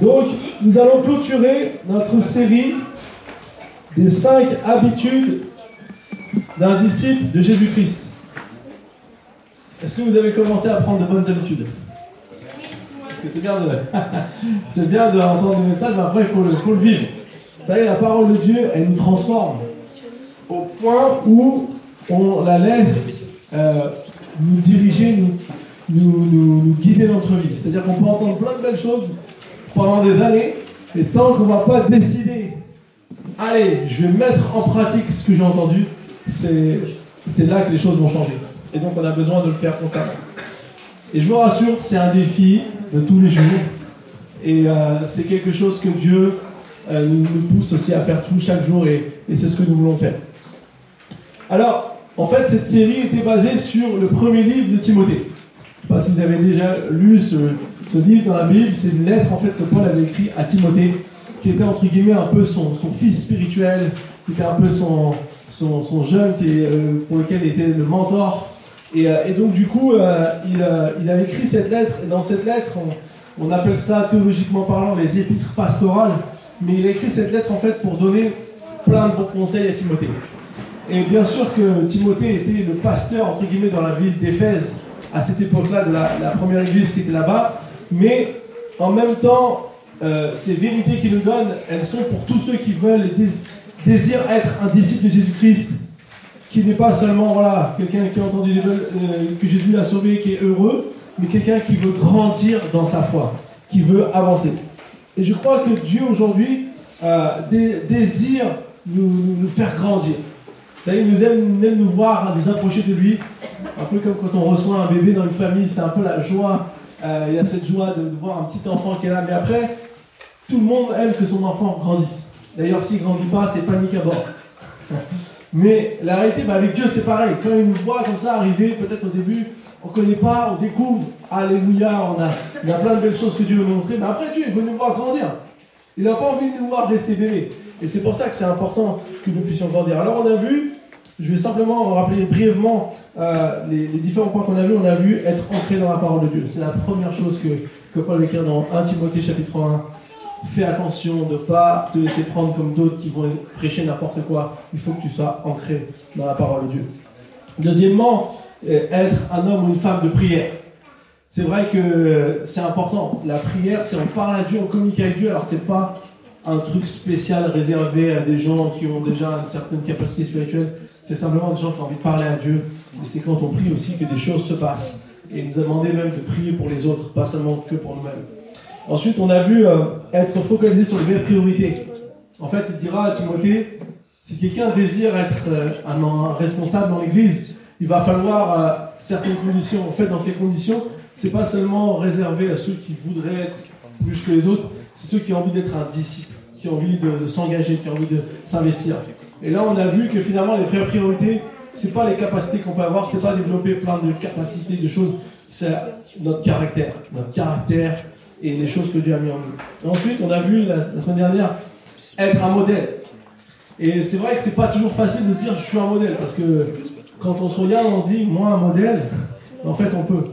Donc, nous allons clôturer notre série des cinq habitudes d'un disciple de Jésus-Christ. Est-ce que vous avez commencé à prendre de bonnes habitudes Parce que c'est bien de, c'est bien d'entendre des messages, mais après il faut le, faut le vivre. Vous savez, la parole de Dieu, elle nous transforme au point où on la laisse euh, nous diriger, nous, nous, nous, guider notre vie. C'est-à-dire qu'on peut entendre plein de belles choses pendant des années, et tant qu'on ne va pas décider, allez, je vais mettre en pratique ce que j'ai entendu, c'est, là que les choses vont changer. Et donc on a besoin de le faire constamment. Et je vous rassure, c'est un défi de tous les jours. Et euh, c'est quelque chose que Dieu euh, nous, nous pousse aussi à faire tout chaque jour et, et c'est ce que nous voulons faire. Alors, en fait, cette série était basée sur le premier livre de Timothée. Je ne sais pas si vous avez déjà lu ce, ce livre dans la Bible. C'est une lettre en fait que Paul avait écrite à Timothée, qui était entre guillemets un peu son, son fils spirituel, qui était un peu son, son, son jeune qui euh, pour lequel il était le mentor. Et, euh, donc du coup, euh, il, euh, il a écrit cette lettre. Et dans cette lettre, on, on appelle ça théologiquement parlant les épîtres pastorales. Mais il a écrit cette lettre en fait pour donner plein de bons conseils à Timothée. Et bien sûr que Timothée était le pasteur, entre guillemets, dans la ville d'Éphèse, à cette époque-là, de la première église qui était là-bas. Mais en même temps, euh, ces vérités qu'il nous donne, elles sont pour tous ceux qui veulent et dés désirent être un disciple de Jésus-Christ, qui n'est pas seulement voilà, quelqu'un qui a entendu euh, que Jésus l'a sauvé, qui est heureux, mais quelqu'un qui veut grandir dans sa foi, qui veut avancer. Et je crois que Dieu aujourd'hui euh, dé désire nous, nous faire grandir. Il nous aime, il aime nous voir nous approcher de lui. Un peu comme quand on reçoit un bébé dans une famille, c'est un peu la joie. Euh, il y a cette joie de, voir un petit enfant qui est là. Mais après, tout le monde aime que son enfant grandisse. D'ailleurs, s'il ne grandit pas, c'est panique à bord. Mais la réalité, bah, avec Dieu, c'est pareil. Quand il nous voit comme ça arriver, peut-être au début, on ne connaît pas, on découvre. Alléluia, on a, il y a plein de belles choses que Dieu veut nous montrer. Mais après, Dieu, il veut nous voir grandir. Il n'a pas envie de nous voir rester bébé. Et c'est pour ça que c'est important que nous puissions grandir. Alors, on a vu, je vais simplement rappeler brièvement euh, les, différents points qu'on a vus. On a vu être ancré dans la parole de Dieu. C'est la première chose que, que Paul écrit dans 1 Timothée chapitre 1. Fais attention de ne pas te laisser prendre comme d'autres qui vont prêcher n'importe quoi. Il faut que tu sois ancré dans la parole de Dieu. Deuxièmement, être un homme ou une femme de prière. C'est vrai que c'est important. La prière, c'est on parle à Dieu, on communique avec Dieu. Alors c'est pas un truc spécial réservé à des gens qui ont déjà une certaine capacité spirituelle. C'est simplement des gens qui ont envie de parler à Dieu. Et c'est quand on prie aussi que des choses se passent. Et il nous a demandé même de prier pour les autres, pas seulement que pour nous-mêmes. Ensuite, on a vu euh, être focalisé sur les vraies priorités. En fait, il dira à Timothée, si quelqu'un désire être euh, un, responsable dans l'Église, il va falloir euh, certaines conditions. En fait, dans ces conditions, c'est pas seulement réservé à ceux qui voudraient être plus que les autres, c'est ceux qui ont envie d'être un disciple, qui ont envie de, de s'engager, qui ont envie de s'investir. Et là, on a vu que finalement, les vraies priorités, c'est pas les capacités qu'on peut avoir, c'est pas développer plein de capacités, de choses, c'est notre caractère, notre caractère et les choses que Dieu a mis en nous. Ensuite, on a vu la, la semaine dernière être un modèle. Et c'est vrai que c'est pas toujours facile de se dire je suis un modèle parce que quand on se regarde, on se dit moi un modèle. En fait, on peut.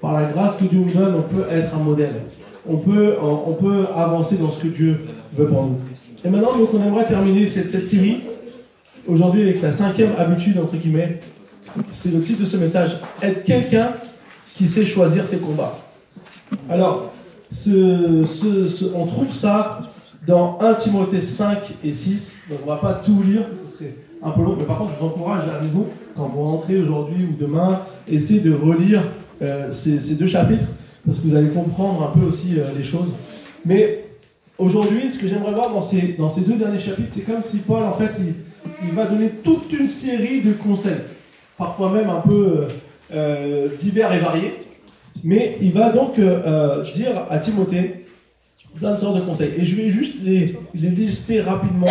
Par la grâce que Dieu nous donne, on peut être un modèle. On peut, on peut avancer dans ce que Dieu veut pour nous. Et maintenant, donc, on aimerait terminer cette, cette série aujourd'hui avec la cinquième habitude entre guillemets. C'est le titre de ce message être quelqu'un qui sait choisir ses combats. Alors, on trouve ça dans 1 Timothée 5 et 6. Donc on va pas tout lire, ce serait un peu long, mais par contre je vous encourage à la maison, quand vous rentrez aujourd'hui ou demain, essayez de relire euh, ces, ces, deux chapitres, parce que vous allez comprendre un peu aussi euh, les choses. Mais aujourd'hui, ce que j'aimerais voir dans ces, dans ces deux derniers chapitres, c'est comme si Paul, en fait, il, il, va donner toute une série de conseils, parfois même un peu euh, divers et variés. Mais il va donc euh, dire à Timothée plein de sortes de conseils. Et je vais juste les, lister rapidement,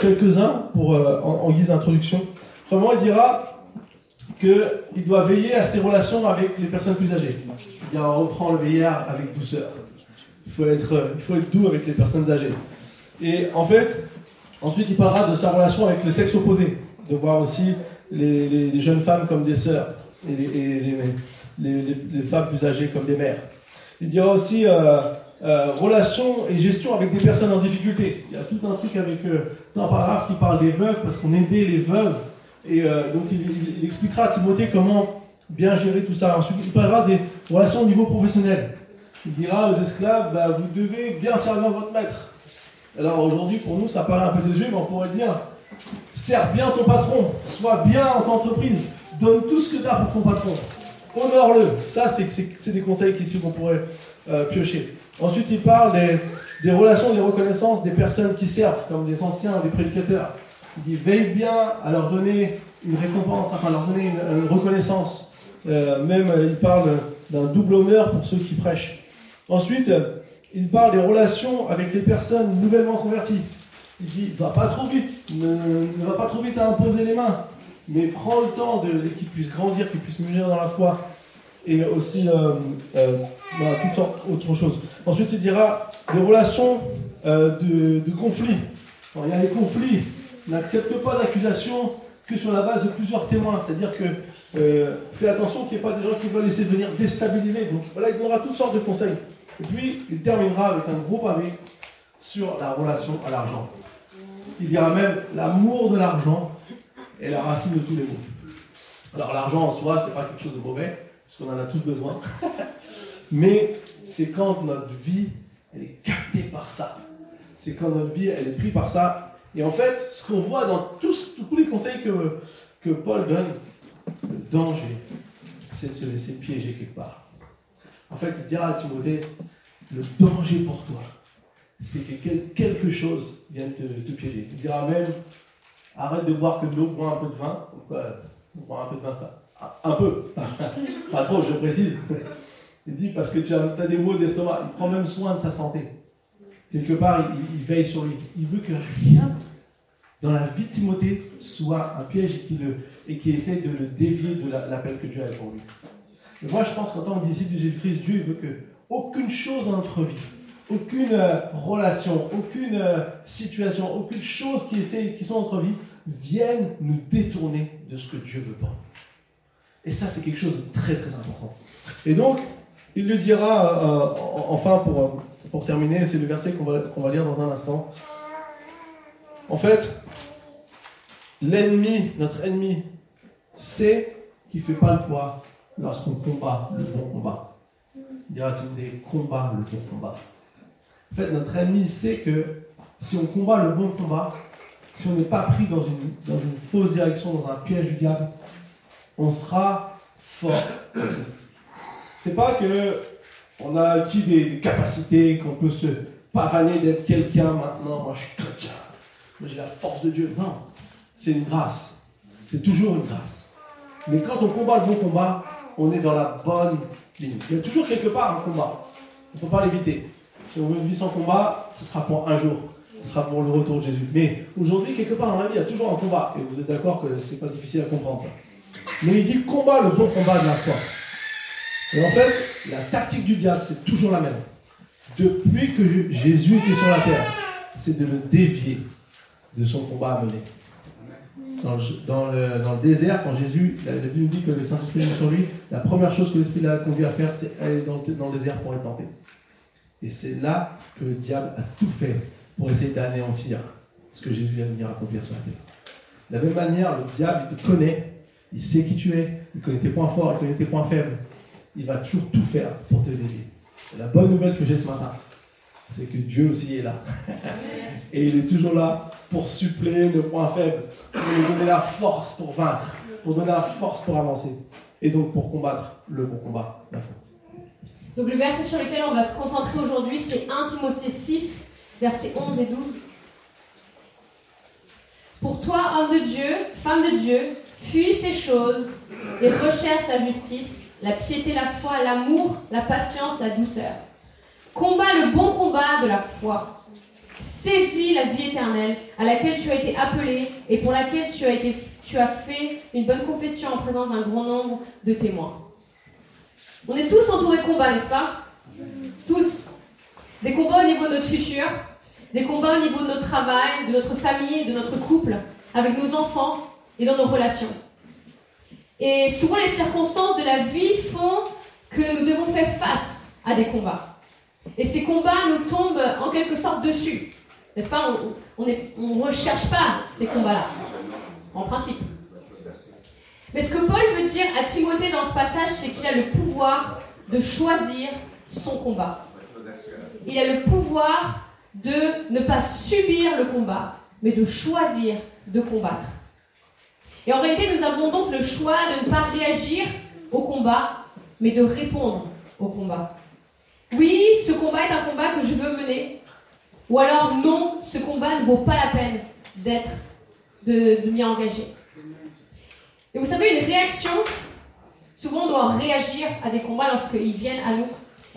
quelques-uns, pour euh, en, guise d'introduction. Premièrement, il dira qu'il doit veiller à ses relations avec les personnes plus âgées. Il reprend le veillard avec douceur. Il faut être doux avec les personnes âgées. Et en fait, ensuite, il parlera de sa relation avec le sexe opposé, de voir aussi les, jeunes femmes comme des sœurs et les, femmes plus âgées comme des mères. Il dira aussi euh, euh, relations et gestion avec des personnes en difficulté. Il y a tout un truc avec euh, un paragraphe qui parle des veuves parce qu'on aidait les veuves. Et euh, donc il, expliquera à Timothée comment bien gérer tout ça. Ensuite, il parlera des relations au niveau professionnel. Il dira aux esclaves, bah, vous devez bien servir votre maître. Alors aujourd'hui, pour nous, ça paraît un peu désuet, mais on pourrait dire, sers bien ton patron, sois bien en ton entreprise, donne tout ce que tu as pour ton patron. Honore-le. Ça, c'est des conseils qu'ici qu'on pourrait piocher. Ensuite, il parle des, relations, des reconnaissances des personnes qui servent, comme des anciens, des prédicateurs. Il dit veille bien à leur donner une récompense, enfin leur donner une, reconnaissance. Euh, même, il parle d'un double honneur pour ceux qui prêchent. Ensuite, il parle des relations avec les personnes nouvellement converties. Il dit va pas trop vite, ne, va pas trop vite à imposer les mains, mais prends le temps de, qu'ils puissent grandir, qu'ils puissent mûrir dans la foi et aussi euh, euh, toutes sortes d'autres choses. Ensuite, il dira des relations euh, de, conflits. il y a des conflits. N'accepte pas d'accusation que sur la base de plusieurs témoins. C'est-à-dire que fais attention qu'il n'y ait pas des gens qui veulent essayer de venir déstabiliser. Donc voilà, il donnera toutes sortes de conseils. Et puis, il terminera avec un gros pavé sur la relation à l'argent. Il dira même l'amour de l'argent est la racine de tous les maux. Alors l'argent en soi, c'est pas quelque chose de mauvais parce qu'on en a tous besoin. Mais c'est quand notre vie, elle est captée par ça. C'est quand notre vie, elle est prise par ça. Et en fait, ce qu'on voit dans tous, tous les conseils que, que Paul donne, le danger, c'est de se laisser piéger quelque part. En fait, il dira à Timothée, le danger pour toi, c'est que quelque chose vienne te, te, piéger. Il dira même, arrête de boire que l'eau, bois un peu de vin. Pourquoi boire un peu de vin, ça un peu, pas trop, je précise. Il dit parce que tu as, des maux d'estomac. Il prend même soin de sa santé. Quelque part, il, veille sur lui. Il veut que rien dans la vie de Timothée soit un piège et qui, le, et qui essaie de le dévier de l'appel que Dieu a pour lui. Moi, je pense qu'en tant que disciple de Jésus-Christ, Dieu veut que aucune chose dans notre vie, aucune euh, relation, aucune euh, situation, aucune chose qui, essaie, qui sont dans notre vie vienne nous détourner de ce que Dieu veut pas. Et ça, c'est quelque chose de très très important. Et donc, il le dira, euh, enfin, pour, pour terminer, c'est le verset qu'on va, va lire dans un instant. En fait, l'ennemi, notre ennemi, sait qu'il ne fait pas le poids lorsqu'on combat le bon combat. Dira-t-il des combats le bon combat. En fait, notre ennemi sait que si on combat le bon combat, si on n'est pas pris dans une, dans une fausse direction, dans un piège du diable, on sera fort C'est pas que on a acquis des capacités, qu'on peut se pavaner d'être quelqu'un maintenant. Moi, je suis chrétien. Moi, j'ai la force de Dieu. Non, c'est une grâce. C'est toujours une grâce. Mais quand on combat le bon combat, on est dans la bonne ligne. Il y a toujours quelque part un combat. On ne peut pas l'éviter. Si on veut une vie sans combat, ce sera pour un jour. Ce sera pour le retour de Jésus. Mais aujourd'hui, quelque part dans la vie, il y a toujours un combat. Et vous êtes d'accord que c'est pas difficile à comprendre. Mais il dit combat le bon combat de la foi. Et en fait, la tactique du diable, c'est toujours la même. Depuis que Jésus était sur la terre, c'est de le dévier de son combat à mener. Dans le, désert, quand Jésus, la Bible nous dit que le Saint-Esprit est sur lui, la première chose que l'Esprit l'a conduit à faire, c'est aller dans, dans, le désert pour être tenté. Et c'est là que le diable a tout fait pour essayer d'anéantir ce que Jésus vient venir accomplir sur la terre. De la même manière, le diable, il te connaît, il sait qui tu es, il connaît tes points forts, il connaît tes points faibles. Il va toujours tout faire pour te dévier. La bonne nouvelle que j'ai ce matin, c'est que Dieu aussi est là. Et il est toujours là pour suppléer nos points faibles, pour nous donner la force pour vaincre, pour donner la force pour avancer. Et donc pour combattre le bon combat, la foi. Donc le verset sur lequel on va se concentrer aujourd'hui, c'est 1 Timothée 6, versets 11 et 12. Pour toi, homme de Dieu, femme de Dieu, Fuis ces choses et recherche la justice, la piété, la foi, l'amour, la patience, la douceur. Combat le bon combat de la foi. Saisis la vie éternelle à laquelle tu as été appelé et pour laquelle tu as, été, tu as fait une bonne confession en présence d'un grand nombre de témoins. On est tous entourés de combats, n'est-ce pas? Tous. Des combats au niveau de notre futur, des combats au niveau de notre travail, de notre famille, de notre couple, avec nos enfants, et dans nos relations. Et souvent, les circonstances de la vie font que nous devons faire face à des combats. Et ces combats nous tombent en quelque sorte dessus. N'est-ce pas? On ne recherche pas ces combats-là, en principe. Mais ce que Paul veut dire à Timothée dans ce passage, c'est qu'il a le pouvoir de choisir son combat. Il a le pouvoir de ne pas subir le combat, mais de choisir de combattre. Et en réalité, nous avons donc le choix de ne pas réagir au combat, mais de répondre au combat. Oui, ce combat est un combat que je veux mener. Ou alors non, ce combat ne vaut pas la peine d'être, de, m'y engager. Et vous savez, une réaction, souvent on doit réagir à des combats lorsqu'ils viennent à nous.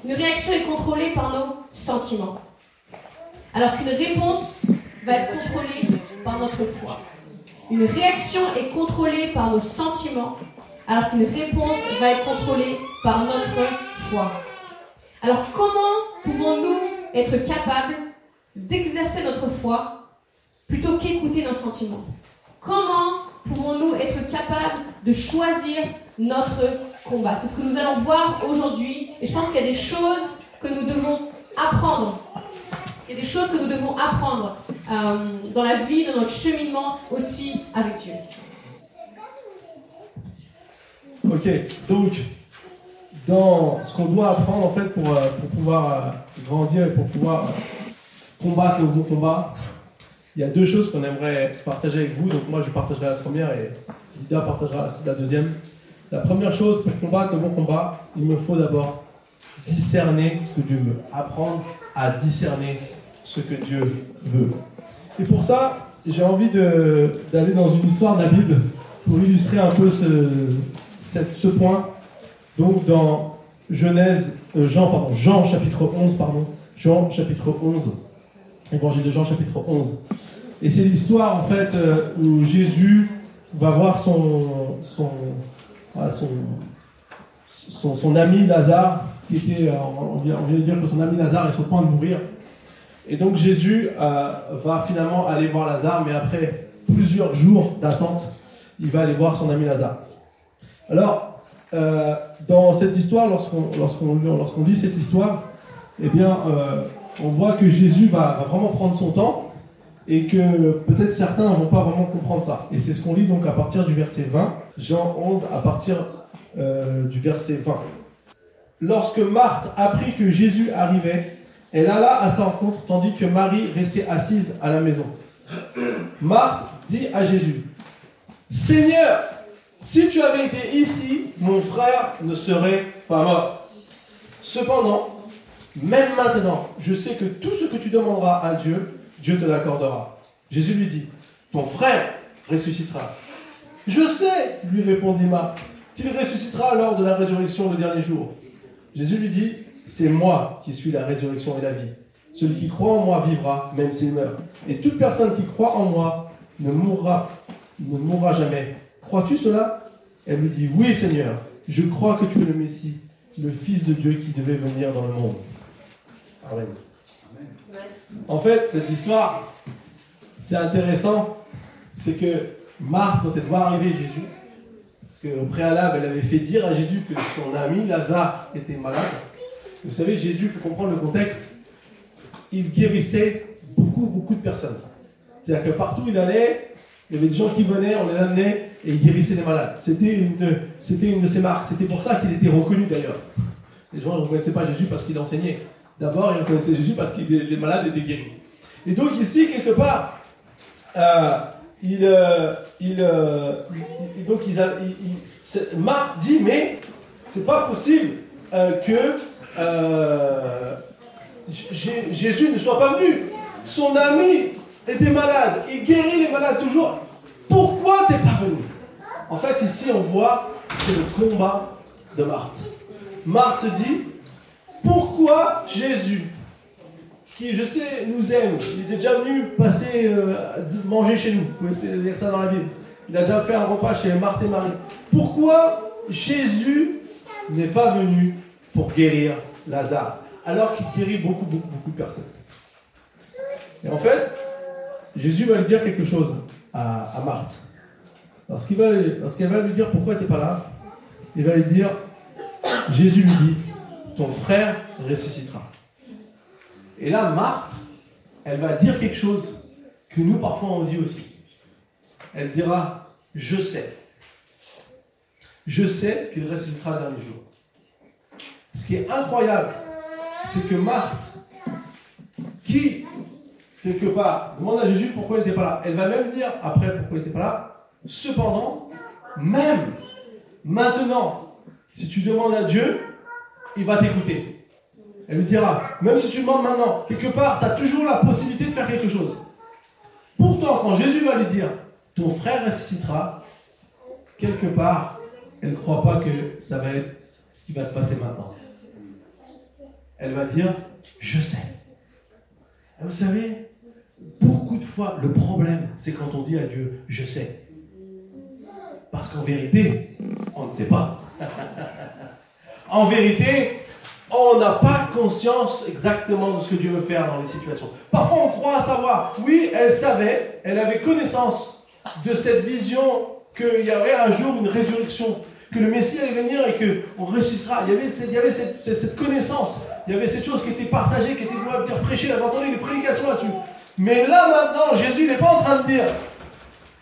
Une réaction est contrôlée par nos sentiments. Alors qu'une réponse va être contrôlée par notre foi. Une réaction est contrôlée par nos sentiments, alors qu'une réponse va être contrôlée par notre foi. Alors comment pouvons-nous être capables d'exercer notre foi plutôt qu'écouter nos sentiments? Comment pouvons-nous être capables de choisir notre combat? C'est ce que nous allons voir aujourd'hui et je pense qu'il y a des choses que nous devons apprendre. Il y a des choses que nous devons apprendre euh, dans la vie, dans notre cheminement aussi avec Dieu. Ok, donc ce qu'on doit apprendre en fait pour, euh, pour pouvoir euh, grandir et pour pouvoir euh, combattre le bon combat, il y a deux choses qu'on aimerait partager avec vous. Donc moi je partagerai la première et Lida partagera la deuxième. La première chose pour combattre le bon combat, il me faut d'abord discerner ce que Dieu veut, apprendre à discerner ce que Dieu veut. Et pour ça, j'ai envie d'aller dans une histoire de la Bible pour illustrer un peu ce point donc dans Genèse, euh, Jean, pardon, Jean chapitre 11, pardon, Jean chapitre 11, évangile de Jean chapitre 11. Et c'est l'histoire en fait euh, où Jésus va voir son, son, son, son, ami Lazare, qui était, euh, on vient, de dire que son ami Lazare est sur le point de mourir. Et donc Jésus va finalement aller voir Lazare, mais après plusieurs jours d'attente, il va aller voir son ami Lazare. Alors, euh, dans cette histoire, lorsqu'on lorsqu'on lit cette histoire, eh bien, euh, on voit que Jésus va, vraiment prendre son temps et que peut-être certains ne vont pas vraiment comprendre ça. Et c'est ce qu'on lit donc à partir du verset 20, Jean 11 à partir euh, du verset 20. Lorsque Marthe apprit que Jésus arrivait, elle alla à sa rencontre tandis que Marie restait assise à la maison. Marthe dit à Jésus, Seigneur, si tu avais été ici, mon frère ne serait pas mort. Cependant, même maintenant, je sais que tout ce que tu demanderas à Dieu, Dieu te l'accordera. Jésus lui dit, ton frère ressuscitera. Je sais, lui répondit Marc, qu'il ressuscitera lors de la résurrection le dernier jour. Jésus lui dit, c'est moi qui suis la résurrection et la vie. Celui qui croit en moi vivra, même s'il meurt. Et toute personne qui croit en moi ne mourra, ne mourra jamais. Crois-tu cela? Elle lui dit, oui Seigneur, je crois que tu es le Messie, le Fils de Dieu qui devait venir dans le monde. Amen. En fait, cette histoire, c'est intéressant, c'est que Marthe, quand elle voit arriver Jésus, parce qu'au préalable, elle avait fait dire à Jésus que son ami Lazare était malade. Vous savez, Jésus, il faut comprendre le contexte, il guérissait beaucoup, beaucoup de personnes. C'est-à-dire que partout où il allait, il y avait des gens qui venaient, on les amenait, et il guérissait des malades. C'était une, une de ses marques. C'était pour ça qu'il était reconnu d'ailleurs. Les gens ne reconnaissaient pas Jésus parce qu'il enseignait. D'abord, ils reconnaissaient Jésus parce que les malades étaient guéris. Et donc ici, quelque part, euh, il, euh, il, euh, donc il, Marc dit, mais c'est pas possible que Jésus ne soit pas venu. Son ami était malade, il guérit les malades toujours. Pourquoi t'es pas venu? En fait, ici, on voit, c'est le combat de Marthe. Marthe dit, pourquoi Jésus, qui je sais nous aime, il était déjà venu passer, euh, manger chez nous, vous pouvez lire ça dans la Bible, il a déjà fait un repas chez Marthe et Marie. Pourquoi Jésus n'est pas venu pour guérir Lazare, alors qu'il guérit beaucoup, beaucoup, beaucoup de personnes? Et en fait, Jésus va lui dire quelque chose à, Marthe. Parce qu'elle va, va lui dire pourquoi tu n'es pas là, il va lui dire, Jésus lui dit, ton frère ressuscitera. Et là, Marthe, elle va dire quelque chose que nous, parfois, on dit aussi. Elle dira, je sais. Je sais qu'il ressuscitera le dernier jour. Ce qui est incroyable, c'est que Marthe, qui, quelque part, demande à Jésus pourquoi il n'était pas là, elle va même dire après pourquoi il n'était pas là, cependant, même maintenant, si tu demandes à Dieu, il va t'écouter. Elle lui dira, même si tu demandes maintenant, quelque part, tu as toujours la possibilité de faire quelque chose. Pourtant, quand Jésus va lui dire, ton frère ressuscitera, quelque part, elle ne croit pas que ça va être ce qui va se passer maintenant. Elle va dire, je sais. Vous savez, beaucoup de fois, le problème, c'est quand on dit à Dieu, je sais. Parce qu'en vérité, on ne sait pas. en vérité, on n'a pas conscience exactement de ce que Dieu veut faire dans les situations. Parfois, on croit savoir. Oui, elle savait, elle avait connaissance de cette vision qu'il y aurait un jour une résurrection, que le Messie allait venir et qu'on ressuscitera. Il y avait, cette, il y avait cette, connaissance, il y avait cette chose qui était partagée, qui était dire, prêchée, il avait entendu des prédications là-dessus. Mais là maintenant, Jésus n'est pas en train de dire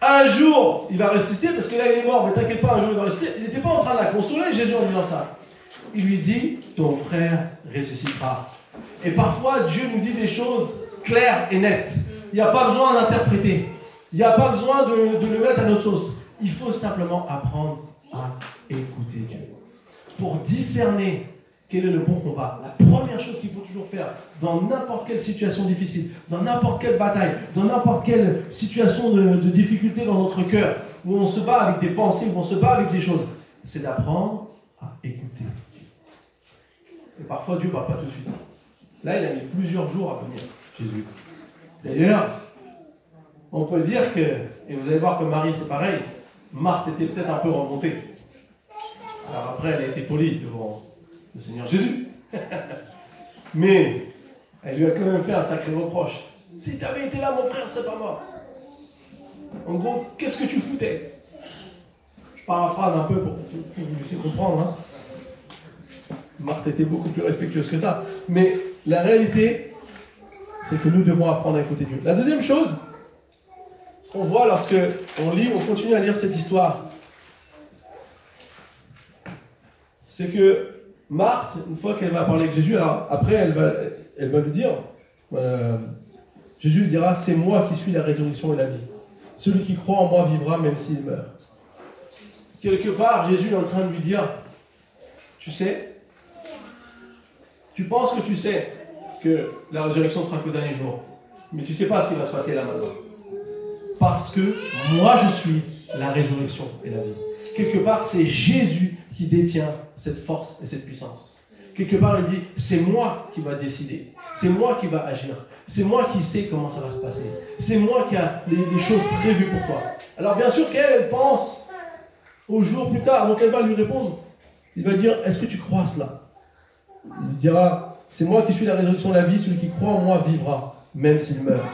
un jour il va ressusciter, parce que là il est mort, mais t'inquiète pas, un jour il va ressusciter. Il n'était pas en train de la consoler, Jésus, en disant ça il lui dit, ton frère ressuscitera. Et parfois, Dieu nous dit des choses claires et nettes. Il n'y a pas besoin d'interpréter. Il n'y a pas besoin de, le mettre à notre sauce. Il faut simplement apprendre à écouter Dieu. Pour discerner quel est le bon combat, la première chose qu'il faut toujours faire dans n'importe quelle situation difficile, dans n'importe quelle bataille, dans n'importe quelle situation de, de difficulté dans notre cœur, où on se bat avec des pensées, où on se bat avec des choses, c'est d'apprendre à écouter. Et parfois, Dieu ne parle pas tout de suite. Là, il a mis plusieurs jours à venir, Jésus. D'ailleurs, on peut dire que, et vous allez voir que Marie, c'est pareil, Marthe était peut-être un peu remontée. Alors après, elle a été polie devant le Seigneur Jésus. Mais elle lui a quand même fait un sacré reproche. Si tu avais été là, mon frère serait pas mort. En gros, qu'est-ce que tu foutais? Je paraphrase un peu pour que vous puissiez comprendre. Hein. Marthe était beaucoup plus respectueuse que ça. Mais la réalité, c'est que nous devons apprendre à écouter Dieu. La deuxième chose, on voit lorsque on lit, on continue à lire cette histoire, c'est que Marthe, une fois qu'elle va parler avec Jésus, alors après elle va, elle va lui dire, euh, Jésus lui dira, c'est moi qui suis la résurrection et la vie. Celui qui croit en moi vivra même s'il meurt. Quelque part, Jésus est en train de lui dire, tu sais, tu penses que tu sais que la résurrection sera que le dernier jour, mais tu sais pas ce qui va se passer là maintenant. Parce que moi je suis la résurrection et la vie. Quelque part, c'est Jésus qui détient cette force et cette puissance. Quelque part, il dit, c'est moi qui va décider. C'est moi qui va agir. C'est moi qui sais comment ça va se passer. C'est moi qui a les, choses prévues pour toi. Alors bien sûr qu'elle, elle pense au jour plus tard. Donc elle va lui répondre. Il va dire, est-ce que tu crois cela? Il dira, c'est moi qui suis la résurrection de la vie, celui qui croit en moi vivra, même s'il meurt.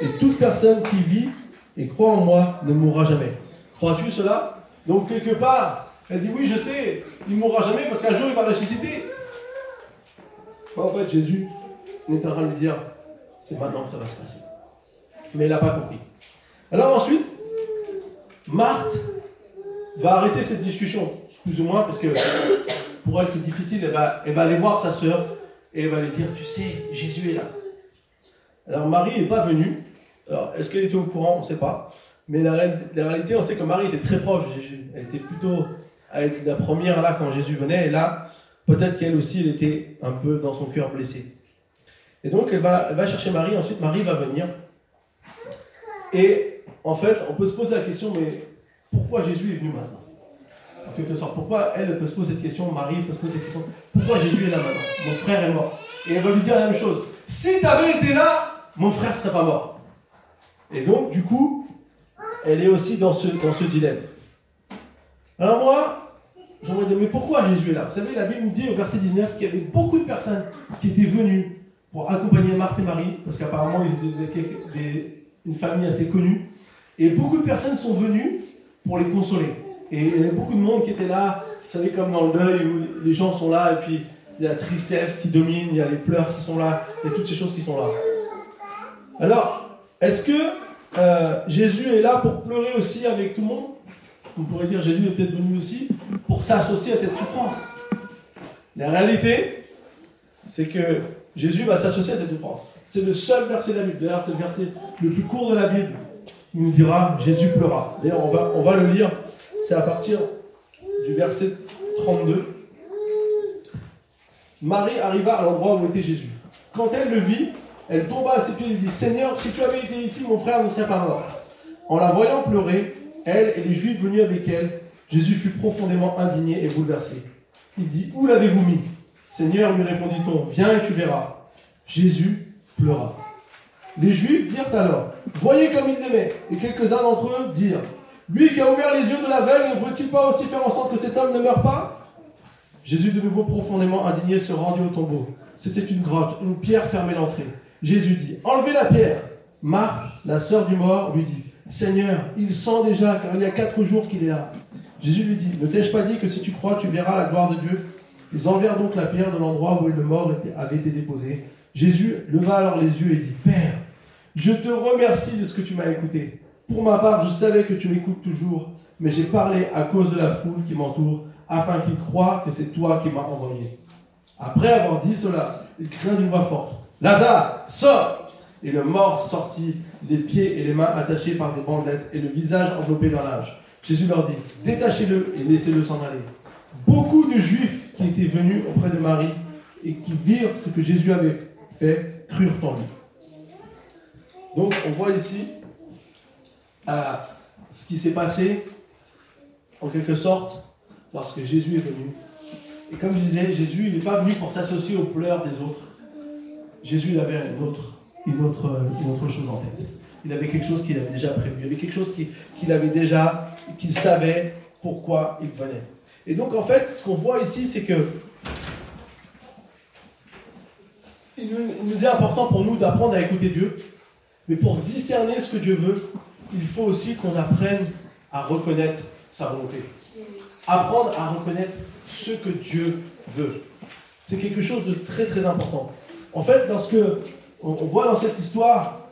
Et toute personne qui vit et croit en moi ne mourra jamais. Crois-tu cela? Donc quelque part, elle dit, oui, je sais, il ne mourra jamais parce qu'un jour il va ressusciter. En fait, Jésus est en train de lui dire, c'est maintenant que ça va se passer. Mais elle n'a pas compris. Alors ensuite, Marthe va arrêter cette discussion, plus ou moins, parce que pour elle c'est difficile, elle va, aller voir sa sœur et elle va lui dire, tu sais, Jésus est là. Alors Marie n'est pas venue. Alors est-ce qu'elle était au courant? On ne sait pas. Mais la, réalité, on sait que Marie était très proche Jésus. Elle était plutôt elle était la première là quand Jésus venait. Et là, peut-être qu'elle aussi, elle était un peu dans son cœur blessée. Et donc elle va, elle va chercher Marie. Ensuite, Marie va venir. Et en fait, on peut se poser la question, mais pourquoi Jésus est venu maintenant? En quelque sorte. Pourquoi elle peut se poser cette question, Marie peut se poser cette question, pourquoi Jésus est là maintenant? Mon frère est mort. Et elle va lui dire la même chose. Si tu avais été là, mon frère ne serait pas mort. Et donc, du coup, elle est aussi dans ce, dans ce dilemme. Alors moi, j'aimerais dire, mais pourquoi Jésus est là? Vous savez, la Bible nous dit au verset 19 qu'il y avait beaucoup de personnes qui étaient venues pour accompagner Marthe et Marie, parce qu'apparemment, ils étaient une famille assez connue. Et beaucoup de personnes sont venues pour les consoler. Et il y avait beaucoup de monde qui était là, vous savez, comme dans le deuil, où les gens sont là, et puis il y a la tristesse qui domine, il y a les pleurs qui sont là, il y a toutes ces choses qui sont là. Alors, est-ce que euh, Jésus est là pour pleurer aussi avec tout le monde? On pourrait dire Jésus est peut-être venu aussi pour s'associer à cette souffrance. La réalité, c'est que Jésus va s'associer à cette souffrance. C'est le seul verset de la Bible. D'ailleurs, c'est le verset le plus court de la Bible. Il nous dira Jésus pleura. D'ailleurs, on va, on va le lire. C'est à partir du verset 32. Marie arriva à l'endroit où était Jésus. Quand elle le vit, elle tomba à ses pieds et lui dit Seigneur, si tu avais été ici, mon frère ne serait pas mort. En la voyant pleurer, elle et les Juifs venus avec elle, Jésus fut profondément indigné et bouleversé. Il dit Où l'avez-vous mis? Seigneur, lui répondit-on, viens et tu verras. Jésus pleura. Les Juifs dirent alors Voyez comme il l'aimait. Et quelques-uns d'entre eux dirent Lui qui a ouvert les yeux de l'aveugle, ne veut-il pas aussi faire en sorte que cet homme ne meure pas? Jésus, de nouveau profondément indigné, se rendit au tombeau. C'était une grotte, une pierre fermait l'entrée. Jésus dit, enlevez la pierre. Marc, la sœur du mort, lui dit, Seigneur, il sent déjà, car il y a quatre jours qu'il est là. Jésus lui dit, ne t'ai-je pas dit que si tu crois, tu verras la gloire de Dieu? Ils enlevèrent donc la pierre de l'endroit où le mort avait été déposé. Jésus leva alors les yeux et dit, Père, je te remercie de ce que tu m'as écouté. Pour ma part, je savais que tu m'écoutes toujours, mais j'ai parlé à cause de la foule qui m'entoure, afin qu'ils croient que c'est toi qui m'as envoyé. Après avoir dit cela, il cria d'une voix forte, Lazare, sors Et le mort sortit, les pieds et les mains attachés par des bandelettes et le visage enveloppé dans l'âge. Jésus leur dit, détachez-le et laissez-le s'en aller. Beaucoup de Juifs qui étaient venus auprès de Marie et qui virent ce que Jésus avait fait, crurent en lui. Donc on voit ici euh, ce qui s'est passé, en quelque sorte, lorsque Jésus est venu. Et comme je disais, Jésus, n'est pas venu pour s'associer aux pleurs des autres. Jésus il avait une autre, une, autre, une autre chose en tête. Il avait quelque chose qu'il avait déjà prévu. Il avait quelque chose qu'il avait déjà, qu'il savait pourquoi il venait. Et donc, en fait, ce qu'on voit ici, c'est que il nous est important pour nous d'apprendre à écouter Dieu, mais pour discerner ce que Dieu veut, il faut aussi qu'on apprenne à reconnaître sa volonté. Apprendre à reconnaître ce que Dieu veut. C'est quelque chose de très très important. En fait, lorsque on, voit dans cette histoire,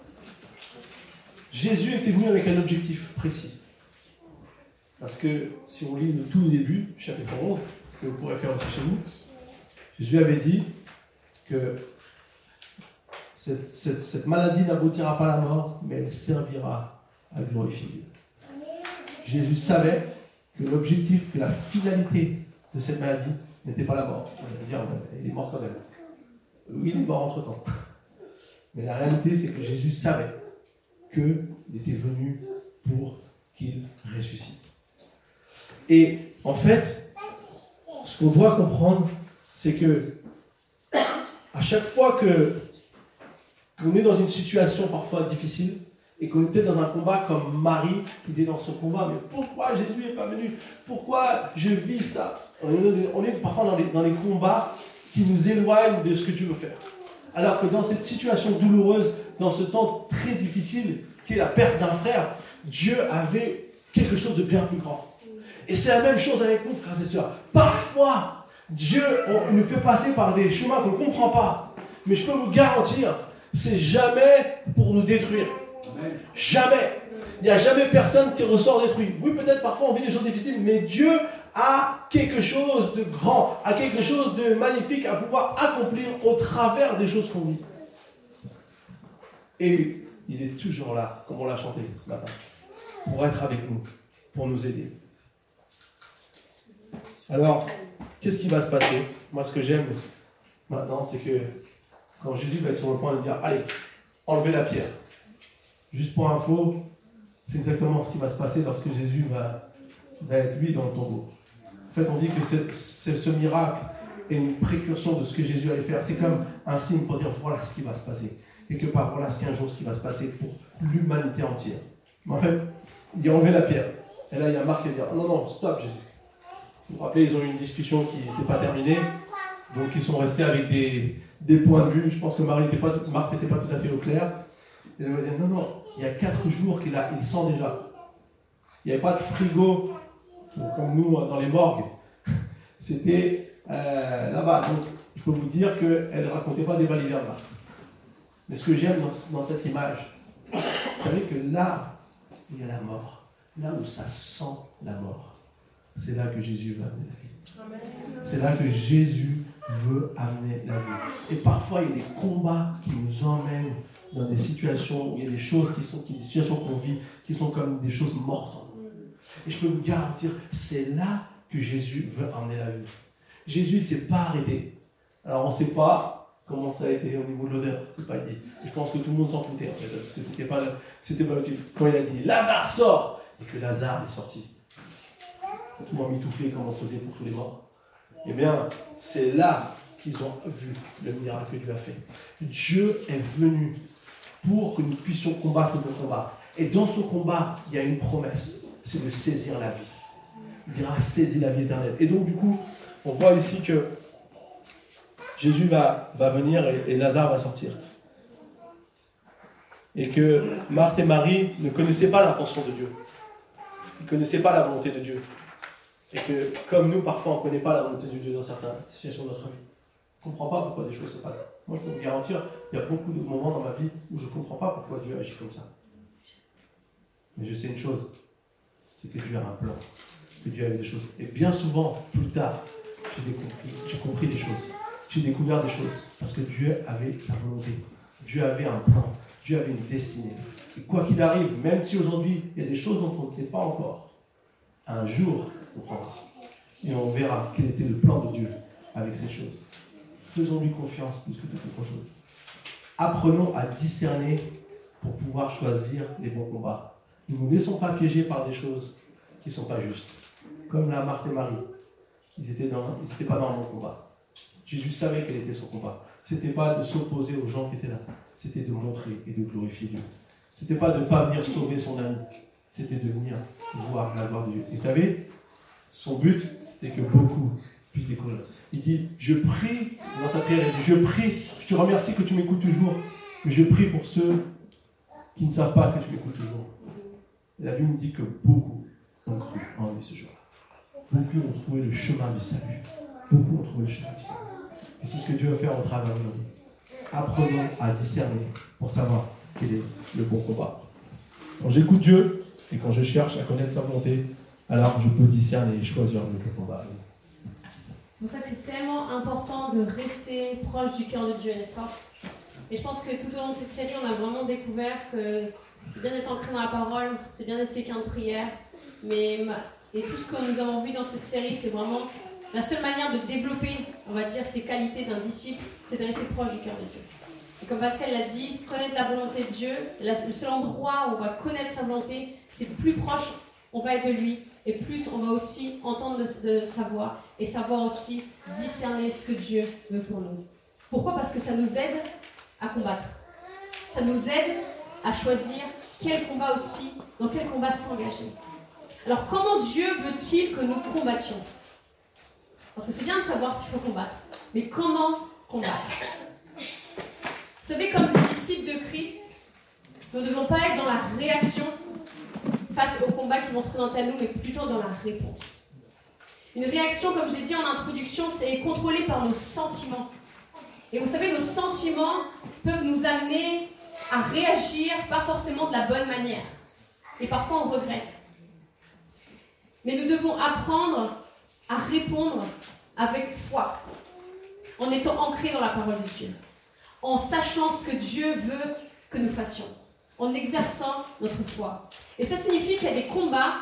Jésus était venu avec un objectif précis. Parce que si on lit le tout au début, chapitre 11, ce que vous pourrez faire aussi chez nous, Jésus avait dit que cette, maladie n'aboutira pas à la mort, mais elle servira à glorifier Dieu. Jésus savait que l'objectif, que la finalité de cette maladie n'était pas la mort. Dire, il est mort quand même. Oui, il est mort entre temps. Mais la réalité, c'est que Jésus savait qu'il était venu pour qu'il ressuscite. Et en fait, ce qu'on doit comprendre, c'est que à chaque fois que qu'on est dans une situation parfois difficile et qu'on était dans un combat comme Marie qui est dans son combat, mais pourquoi Jésus n'est pas venu? Pourquoi je vis ça? On est, parfois dans les, dans les combats qui nous éloignent de ce que tu veux faire. Alors que dans cette situation douloureuse, dans ce temps très difficile, qui est la perte d'un frère, Dieu avait quelque chose de bien plus grand. Et c'est la même chose avec nous, frères et sœurs. Parfois, Dieu nous fait passer par des chemins qu'on ne comprend pas. Mais je peux vous garantir, c'est jamais pour nous détruire. Jamais. Il n'y a jamais personne qui ressort détruit. Oui, peut-être parfois on vit des choses difficiles, mais Dieu a quelque chose de grand, a quelque chose de magnifique à pouvoir accomplir au travers des choses qu'on vit. Et il est toujours là, comme on l'a chanté ce matin, pour être avec nous, pour nous aider. Alors, qu'est-ce qui va se passer? Moi, ce que j'aime maintenant, c'est que quand Jésus va être sur le point de dire Allez, enlevez la pierre. Juste pour info, c'est exactement ce qui va se passer lorsque Jésus va, va être lui dans le tombeau. En fait, on dit que ce miracle est une précursion de ce que Jésus allait faire. C'est comme un signe pour dire voilà ce qui va se passer. Et que par voilà ce qu'un jour ce qui va se passer pour l'humanité entière. Mais en fait, il dit enlever la pierre. Et là, il y a Marc qui va dire non, non, stop Jésus. Vous vous rappelez, ils ont eu une discussion qui n'était pas terminée. Donc ils sont restés avec des, des points de vue. Je pense que Marie pas, Marc n'était pas tout à fait au clair. Et elle m'a dit non, non, il y a quatre jours qu'il il sent déjà. Il n'y avait pas de frigo comme nous dans les morgues. C'était euh, là-bas. Donc, je peux vous dire qu'elle ne racontait pas des balivernes. Mais ce que j'aime dans, dans cette image, vous savez que là il y a la mort, là où ça sent la mort, c'est là que Jésus va amener la vie. C'est là que Jésus veut amener la vie. Et parfois, il y a des combats qui nous emmènent dans des situations où il y a des choses qui sont, des situations qu'on vit, qui sont comme des choses mortes. Et je peux vous garantir, c'est là que Jésus veut amener la vie. Jésus ne s'est pas arrêté. Alors on ne sait pas comment ça a été au niveau de l'odeur, c'est pas dit. Je pense que tout le monde s'en foutait en fait, parce que c'était pas, c'était pas Quand il a dit Lazare sort et que Lazare est sorti, tout le monde mitouflé comme on faisait pour tous les morts. Eh bien, c'est là qu'ils ont vu le miracle que Dieu a fait. Dieu est venu pour que nous puissions combattre le combat. Et dans ce combat, il y a une promesse, c'est de saisir la vie. Il dira saisir la vie éternelle. Et donc, du coup, on voit ici que Jésus va, va venir et, Lazare va sortir. Et que Marthe et Marie ne connaissaient pas l'intention de Dieu. Ils ne connaissaient pas la volonté de Dieu. Et que, comme nous, parfois, on ne connaît pas la volonté de Dieu dans certaines situations de notre vie. On ne comprend pas pourquoi des choses se passent. Moi, je peux vous garantir, il y a beaucoup de moments dans ma vie où je ne comprends pas pourquoi Dieu agit comme ça. Mais je sais une chose, c'est que Dieu a un plan, que Dieu a des choses. Et bien souvent, plus tard, j'ai compris, compris des choses. J'ai découvert des choses. Parce que Dieu avait sa volonté. Dieu avait un plan. Dieu avait une destinée. Et quoi qu'il arrive, même si aujourd'hui, il y a des choses dont on ne sait pas encore, un jour, on comprendra. Et on verra quel était le plan de Dieu avec ces choses. Faisons-lui confiance plus que toute autre chose. Apprenons à discerner pour pouvoir choisir les bons combats. Ne nous laissons pas piéger par des choses qui ne sont pas justes. Comme la Marthe et Marie. Ils n'étaient pas dans bon combat. Jésus savait quel était son combat. Ce n'était pas de s'opposer aux gens qui étaient là. C'était de montrer et de glorifier Dieu. Ce n'était pas de ne pas venir sauver son ami. C'était de venir voir la gloire de Dieu. Vous savez, son but, c'était que beaucoup puissent découvrir. Il dit, je prie, dans sa prière, il dit, je prie, je te remercie que tu m'écoutes toujours, mais je prie pour ceux qui ne savent pas que tu m'écoutes toujours. La Bible dit que beaucoup ont cru en lui ce jour-là. Beaucoup ont trouvé le chemin du salut. Beaucoup ont trouvé le chemin du salut. Et c'est ce que Dieu va faire au travers de nous. Apprenons à discerner pour savoir quel est le bon combat. Quand j'écoute Dieu et quand je cherche à connaître sa volonté, alors je peux discerner et choisir le bon combat. C'est pour ça que c'est tellement important de rester proche du cœur de Dieu, n'est-ce pas? Et je pense que tout au long de cette série, on a vraiment découvert que c'est bien d'être ancré dans la parole, c'est bien d'être quelqu'un de prière, mais et tout ce que nous avons vu dans cette série, c'est vraiment la seule manière de développer, on va dire, ces qualités d'un disciple, c'est de rester proche du cœur de Dieu. Et comme Pascal l'a dit, connaître la volonté de Dieu, le seul endroit où on va connaître sa volonté, c'est plus proche on va être de lui, et plus on va aussi entendre sa voix, et savoir aussi discerner ce que Dieu veut pour nous. Pourquoi? Parce que ça nous aide à combattre. Ça nous aide à choisir quel combat aussi, dans quel combat s'engager. Alors comment Dieu veut-il que nous combattions? Parce que c'est bien de savoir qu'il faut combattre. Mais comment combattre? Vous savez, comme des disciples de Christ, nous ne devons pas être dans la réaction face aux combats qui vont se présenter à nous, mais plutôt dans la réponse. Une réaction, comme j'ai dit en introduction, c'est contrôlée par nos sentiments. Et vous savez, nos sentiments peuvent nous amener à réagir pas forcément de la bonne manière. Et parfois on regrette. Mais nous devons apprendre à répondre avec foi, en étant ancrés dans la parole de Dieu, en sachant ce que Dieu veut que nous fassions, en exerçant notre foi. Et ça signifie qu'il y a des combats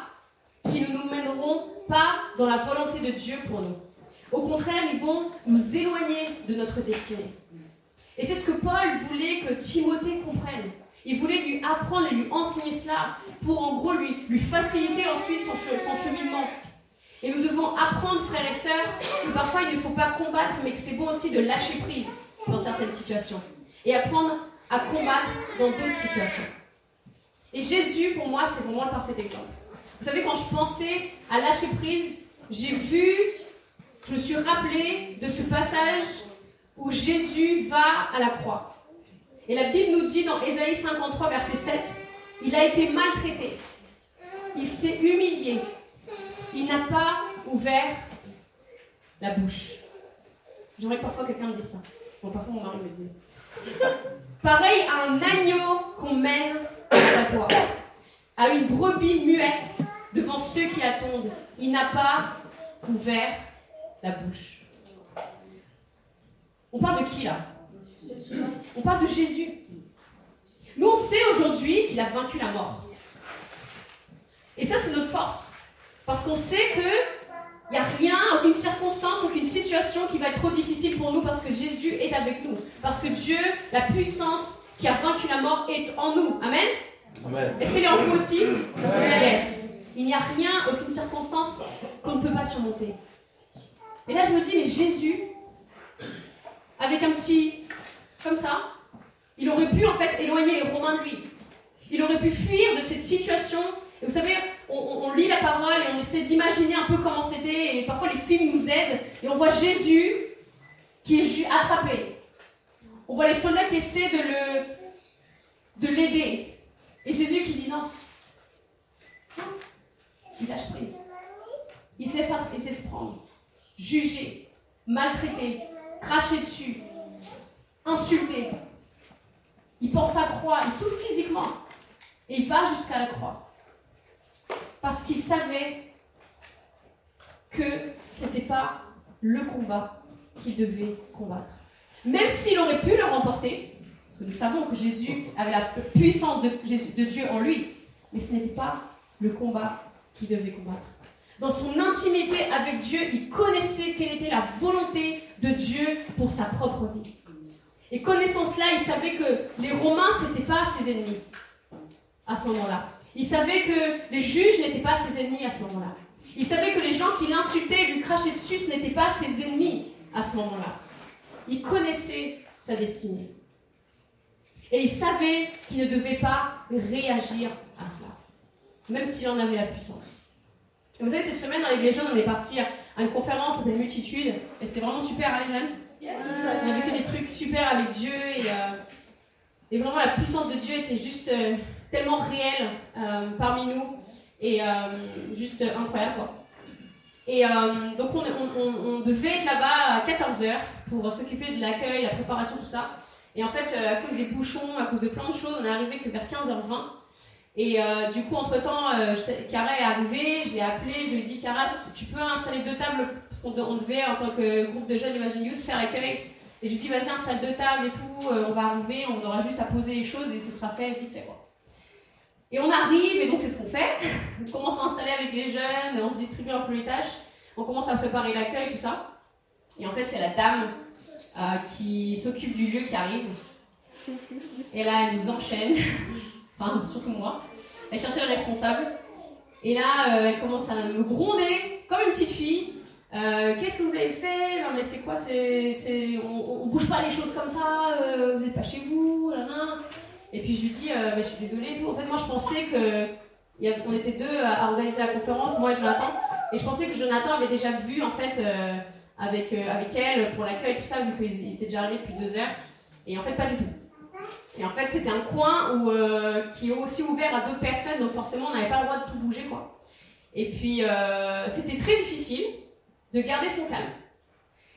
qui ne nous mèneront pas dans la volonté de Dieu pour nous. Au contraire, ils vont nous éloigner de notre destinée. Et c'est ce que Paul voulait que Timothée comprenne. Il voulait lui apprendre et lui enseigner cela pour en gros lui, faciliter ensuite son, son cheminement, et nous devons apprendre, frères et sœurs, que parfois il ne faut pas combattre, mais que c'est bon aussi de lâcher prise dans certaines situations. Et apprendre à combattre dans d'autres situations. Et Jésus, pour moi, c'est vraiment le parfait exemple. Vous savez, quand je pensais à lâcher prise, j'ai vu, je me suis rappelé de ce passage où Jésus va à la croix. Et la Bible nous dit dans Ésaïe 53, verset 7, il a été maltraité, il s'est humilié, il n'a pas ouvert la bouche. J'aimerais que parfois quelqu'un me dise ça. Bon, parfois mon mari me dit. Pareil à un agneau qu'on mène à toi, à une brebis muette devant ceux qui attendent. Il n'a pas ouvert la bouche. On parle de qui là? On parle de Jésus. Nous, on sait aujourd'hui qu'il a vaincu la mort. Et ça, c'est notre force. Parce qu'on sait que il n'y a rien, aucune circonstance, aucune situation qui va être trop difficile pour nous parce que Jésus est avec nous. Parce que Dieu, la puissance qui a vaincu la mort est en nous. Amen, Amen. Est-ce qu'il est en vous aussi? Yes. Il n'y a rien, aucune circonstance qu'on ne peut pas surmonter. Et là, je me dis, mais Jésus, avec un petit, comme ça, il aurait pu en fait éloigner les Romains de lui. Il aurait pu fuir de cette situation. Et vous savez, on, lit la parole et on essaie d'imaginer un peu comment c'était. Et parfois les films nous aident. Et on voit Jésus qui est attrapé. On voit les soldats qui essaient de le, de l'aider. Et Jésus qui dit non. Il lâche prise. Il se laisse, se prendre. Juger, maltraiter, cracher dessus, insulter. Il porte sa croix, il souffre physiquement. Et il va jusqu'à la croix. Parce qu'il savait que c'était pas le combat qu'il devait combattre. Même s'il aurait pu le remporter, parce que nous savons que Jésus avait la puissance de Dieu en lui, mais ce n'était pas le combat qu'il devait combattre. Dans son intimité avec Dieu, il connaissait quelle était la volonté de Dieu pour sa propre vie. Et connaissant cela, il savait que les Romains, ce n'étaient pas ses ennemis à ce moment-là. Il savait que les juges n'étaient pas ses ennemis à ce moment-là. Il savait que les gens qui l'insultaient et lui crachaient dessus, ce n'étaient pas ses ennemis à ce moment-là. Il connaissait sa destinée. Et il savait qu'il ne devait pas réagir à cela, même s'il en avait la puissance. Vous savez, cette semaine, dans les jeunes, on est parti à une conférence, c'était Multitude, et c'était vraiment super, hein, les jeunes On a vécu des trucs super avec Dieu, et, euh, et vraiment la puissance de Dieu était juste euh, tellement réelle euh, parmi nous, et juste incroyable, quoi. Et donc, on, on- devait être là-bas à 14h pour s'occuper de l'accueil, la préparation, tout ça. Et en fait, à cause des bouchons, à cause de plein de choses, on est arrivé que vers 15h20. Et euh, du coup, entre-temps, euh, Cara est arrivée, je l'ai appelée, je lui ai dit, Cara, tu peux installer deux tables, parce qu'on de- on devait, en tant que groupe de jeunes Imagine Youth, faire l'accueil. Et je lui ai dit, vas-y, installe deux tables et tout, euh, on va arriver, on aura juste à poser les choses et ce sera fait vite fait. Et on arrive, et donc c'est ce qu'on fait. On commence à installer avec les jeunes, on se distribue un peu les tâches, on commence à préparer l'accueil, tout ça. Et en fait, c'est la dame euh, qui s'occupe du lieu qui arrive. Et là, elle nous enchaîne, enfin, surtout moi. Elle cherchait le responsable. Et là, euh, elle commence à me gronder comme une petite fille. Euh, Qu'est-ce que vous avez fait? Non, mais c'est quoi? C'est, on, on bouge pas les choses comme ça, euh, vous n'êtes pas chez vous, là. Et puis je lui dis, euh, Bah, je suis désolée tout. En fait, moi, je pensais que. on était deux à organiser la conférence, moi et Jonathan. Et je pensais que Jonathan avait déjà vu, en fait, avec, avec elle pour l'accueil, tout ça, vu qu'il était déjà arrivé depuis deux heures. Et en fait, pas du tout. Et en fait, c'était un coin euh, qui est aussi ouvert à d'autres personnes, donc forcément, on n'avait pas le droit de tout bouger, quoi. Et puis, euh, c'était très difficile de garder son calme.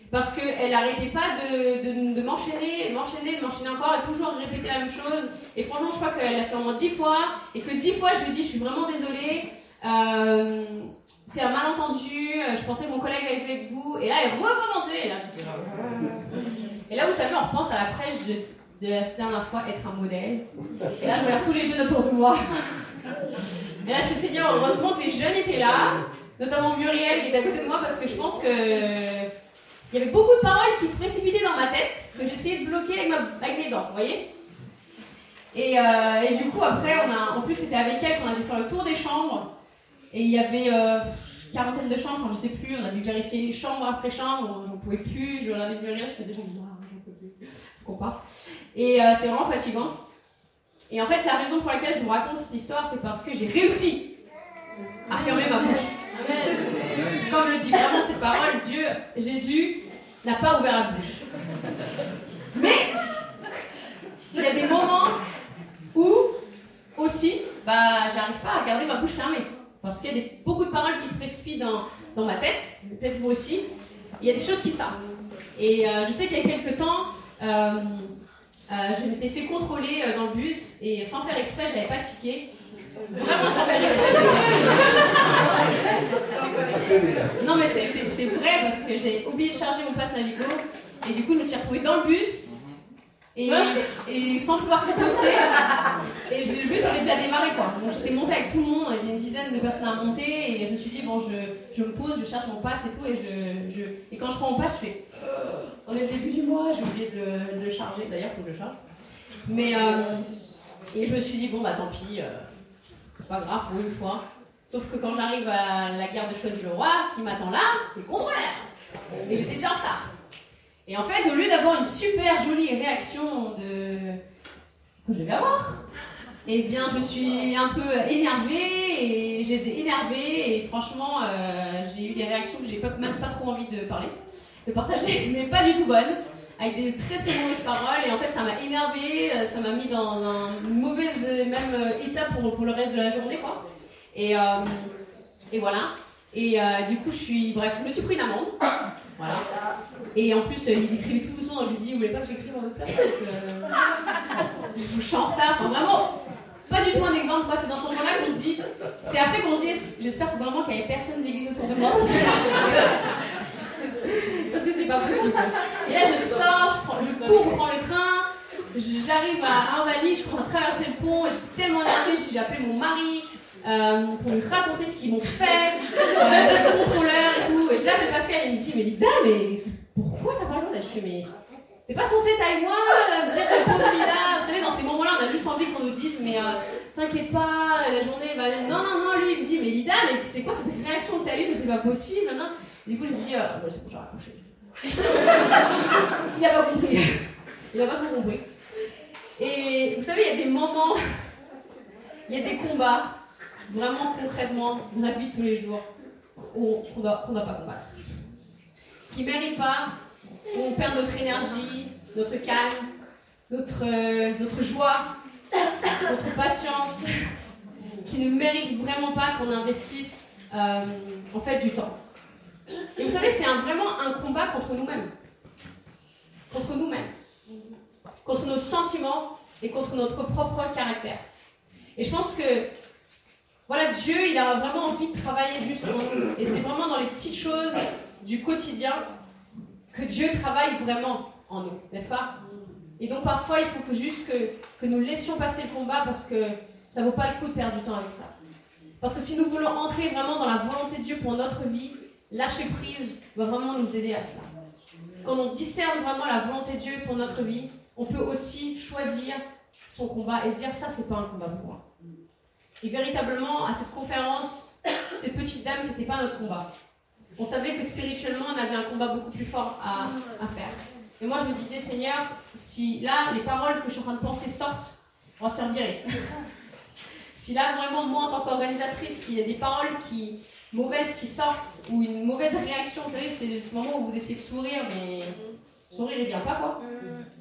Parce qu'elle n'arrêtait pas de, de, de m'enchaîner, m'enchaîner, m'enchaîner encore, et toujours répéter la même chose. Et franchement, je crois qu'elle l'a fait au moins dix fois, et que dix fois, je lui dis, je suis vraiment désolée, euh, c'est un malentendu, je pensais que mon collègue avait fait avec vous, et là, elle recommençait. Et là, là. Et là, vous savez, on repense à la prêche de, la dernière fois, être un modèle. Et là, je regarde tous les jeunes autour de moi. Et là, je me suis dit, heureusement que les jeunes étaient là, notamment Muriel qui est à côté de moi, parce que je pense que il y avait beaucoup de paroles qui se précipitaient dans ma tête, que j'essayais de bloquer avec, ma, avec mes dents, vous voyez? Et, euh, et du coup, après, on a, en plus, c'était avec elle qu'on a dû faire le tour des chambres. Et il y avait euh, quarantaine de chambres, je sais plus, on a dû vérifier chambre après chambre, j'en pouvais plus, je regardais Muriel, je faisais genre, pas. Et euh, c'était vraiment fatigant. Et en fait, la raison pour laquelle je vous raconte cette histoire, c'est parce que j'ai réussi à fermer ma bouche. Comme le dit vraiment cette parole, Dieu, Jésus, n'a pas ouvert la bouche. Mais il y a des moments où aussi, bah, j'arrive pas à garder ma bouche fermée. Parce qu'il y a des- beaucoup de paroles qui se précipitent dans, dans ma tête, peut-être vous aussi. Il y a des choses qui sortent. Et euh, je sais qu'il y a quelques temps, euh, je m'étais fait contrôler dans le bus et sans faire exprès, j'avais pas tiqué. Vraiment sans faire exprès. non mais c'est vrai parce que j'ai oublié de charger mon passe Navigo et du coup je me suis retrouvée dans le bus et, sans pouvoir composter. Et le bus avait déjà démarré quoi. Donc j'étais montée avec tout le monde, il y avait une dizaine de personnes à monter et je me suis dit bon je, je me pose, je cherche mon passe et tout et je, je et quand je prends mon passe je fais on est le début du mois, j'ai oublié de le, charger, d'ailleurs faut que je le charge. Mais euh, et je me suis dit bon bah tant pis, euh, c'est pas grave pour une fois. Sauf que quand j'arrive à la gare de Choisy-le-Roi, qui m'attend là, t'es contrôleur. Et j'étais déjà en retard. Et en fait, au lieu d'avoir une super jolie réaction de... que je devais avoir, eh bien, je suis un peu énervée et je les ai énervés et franchement, euh, j'ai eu des réactions que j'ai même pas trop envie de parler, de partager, mais pas du tout bonnes, avec des très très mauvaises paroles et en fait, ça m'a énervée, euh, ça m'a mis dans une mauvaise même euh, état pour, le reste de la journée, quoi. Et voilà. Et du coup, je suis, bref, je me suis pris une amende. Voilà. Et en plus, ils écrivaient tout doucement, donc je lui dis, vous voulez pas que j'écrive en votre place je suis en retard. Enfin, vraiment, pas du tout un exemple, quoi. C'est dans ce moment-là que je me dis, c'est après qu'on se dit, j'espère vraiment qu'il n'y avait personne de l'église autour de moi. Parce que c'est pas possible. Et là, je sors, je, prends, cours, je prends le train, j'arrive à Invali, je crois traverser le pont, et je suis tellement énervée, j'ai appelé mon mari. Euh, pour lui raconter ce qu'ils m'ont fait, euh, le contrôleur et tout. Et j'appelle Pascal, il me dit, mais Lida, mais pourquoi t'as pas le droit Je fais, mais t'es pas censé avec moi, euh, dire que pauvre Lida. Vous savez, dans ces moments-là, on a juste envie qu'on nous dise, mais euh, t'inquiète pas, la journée va aller. Non, non, non, lui, il me dit, mais Lida, mais c'est quoi cette réaction que t'as eue? C'est pas possible, non Du coup, j'ai dit, euh, bon, c'est bon, j'ai raccroché. il a pas compris. Il a pas trop compris. Et vous savez, il y a des moments, il y a des combats vraiment concrètement dans la vie de tous les jours qu'on ne doit, pas combattre. Qui ne méritent pas qu'on perd notre énergie, notre calme, notre, notre joie, notre patience, qui ne méritent vraiment pas qu'on investisse euh, en fait du temps. Et vous savez, c'est vraiment un combat contre nous-mêmes. Contre nous-mêmes. Contre nos sentiments et contre notre propre caractère. Et je pense que voilà, Dieu, il a vraiment envie de travailler juste en nous. Et c'est vraiment dans les petites choses du quotidien que Dieu travaille vraiment en nous, n'est-ce pas? Et donc parfois, il faut que juste que, nous laissions passer le combat parce que ça vaut pas le coup de perdre du temps avec ça. Parce que si nous voulons entrer vraiment dans la volonté de Dieu pour notre vie, lâcher prise va vraiment nous aider à cela. Quand on discerne vraiment la volonté de Dieu pour notre vie, on peut aussi choisir son combat et se dire ça, c'est pas un combat pour moi. Et véritablement, à cette conférence, cette petite dame, c'était pas notre combat. On savait que spirituellement, on avait un combat beaucoup plus fort à, faire. Et moi, je me disais, Seigneur, si là, les paroles que je suis en train de penser sortent, on va se faire virer. si là, vraiment, moi, en tant qu'organisatrice, s'il y a des paroles qui, mauvaises qui sortent, ou une mauvaise réaction, vous savez, c'est ce moment où vous essayez de sourire, mais sourire, il vient pas, quoi.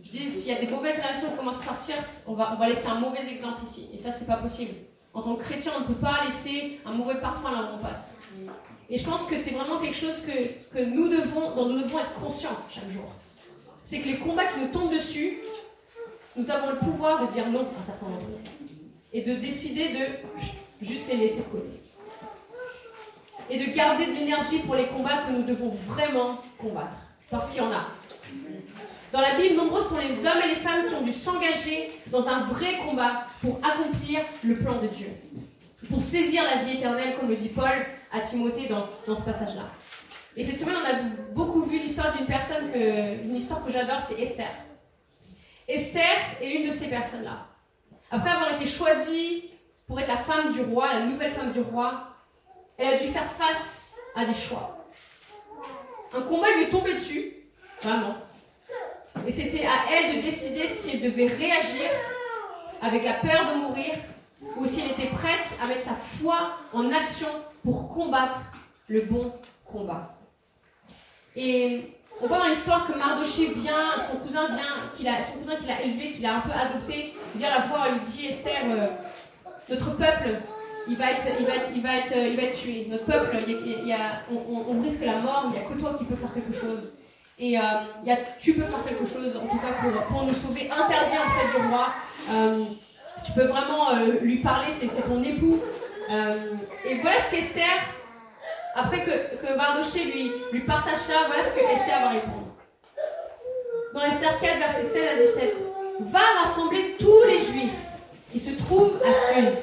Je dis, s'il y a des mauvaises réactions qui commencent à sortir, on va, on va laisser un mauvais exemple ici. Et ça, c'est pas possible. En tant que chrétien, on ne peut pas laisser un mauvais parfum là où on passe. Et je pense que c'est vraiment quelque chose que, que nous devons, dont nous devons être conscients chaque jour. C'est que les combats qui nous tombent dessus, nous avons le pouvoir de dire non à un certain moment. Et de décider de juste les laisser couler. Et de garder de l'énergie pour les combats que nous devons vraiment combattre. Parce qu'il y en a. Dans la Bible, nombreux sont les hommes et les femmes qui ont dû s'engager dans un vrai combat pour accomplir le plan de Dieu, pour saisir la vie éternelle, comme le dit Paul à Timothée dans, ce passage-là. Et cette semaine, on a beaucoup vu l'histoire d'une personne, une histoire que j'adore, c'est Esther. Esther est une de ces personnes-là. Après avoir été choisie pour être la femme du roi, la nouvelle femme du roi, elle a dû faire face à des choix. Un combat lui est tombé dessus, vraiment. Et c'était à elle de décider si elle devait réagir avec la peur de mourir ou si elle était prête à mettre sa foi en action pour combattre le bon combat. Et on voit dans l'histoire que Mardoché vient, son cousin vient, a, son cousin qu'il a élevé, qu'il a un peu adopté, vient la voir et lui dit Esther, euh, notre peuple, il va être, il va être, il va être, il va être tué. Notre peuple, il y a, on, on, risque la mort, il n'y a que toi qui peux faire quelque chose. Et euh, tu peux faire quelque chose, en tout cas pour, nous sauver. Interviens auprès du roi. Euh, tu peux vraiment euh, lui parler, c'est ton époux. Et voilà ce qu'Esther, après que, que Mardoché lui, partage ça, voilà ce que Esther va répondre. Dans Esther 4, versets 16 à 17. Va rassembler tous les juifs qui se trouvent à Suse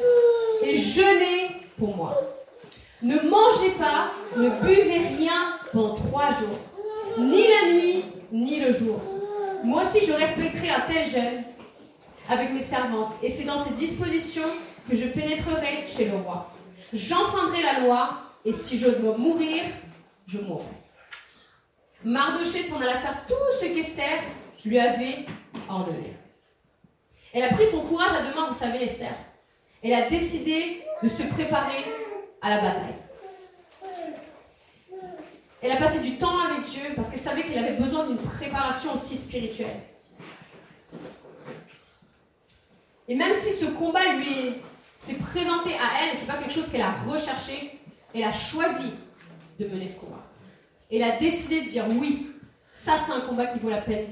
et jeûnez pour moi. Ne mangez pas, ne buvez rien pendant trois jours, ni la nuit, ni le jour. Moi aussi, je respecterai un tel jeûne avec mes servantes, et c'est dans ces dispositions que je pénétrerai chez le roi. J'enfreindrai la loi, et si je dois mourir, je mourrai. Mardoché s'en alla faire tout ce qu'Esther lui avait ordonné. Elle a pris son courage à deux mains, vous savez, Esther. Elle a décidé de se préparer à la bataille. Elle a passé du temps avec Dieu parce qu'elle savait qu'elle avait besoin d'une préparation aussi spirituelle. Et même si ce combat lui s'est présenté à elle, c'est pas quelque chose qu'elle a recherché, elle a choisi de mener ce combat. Elle a décidé de dire oui, ça c'est un combat qui vaut la peine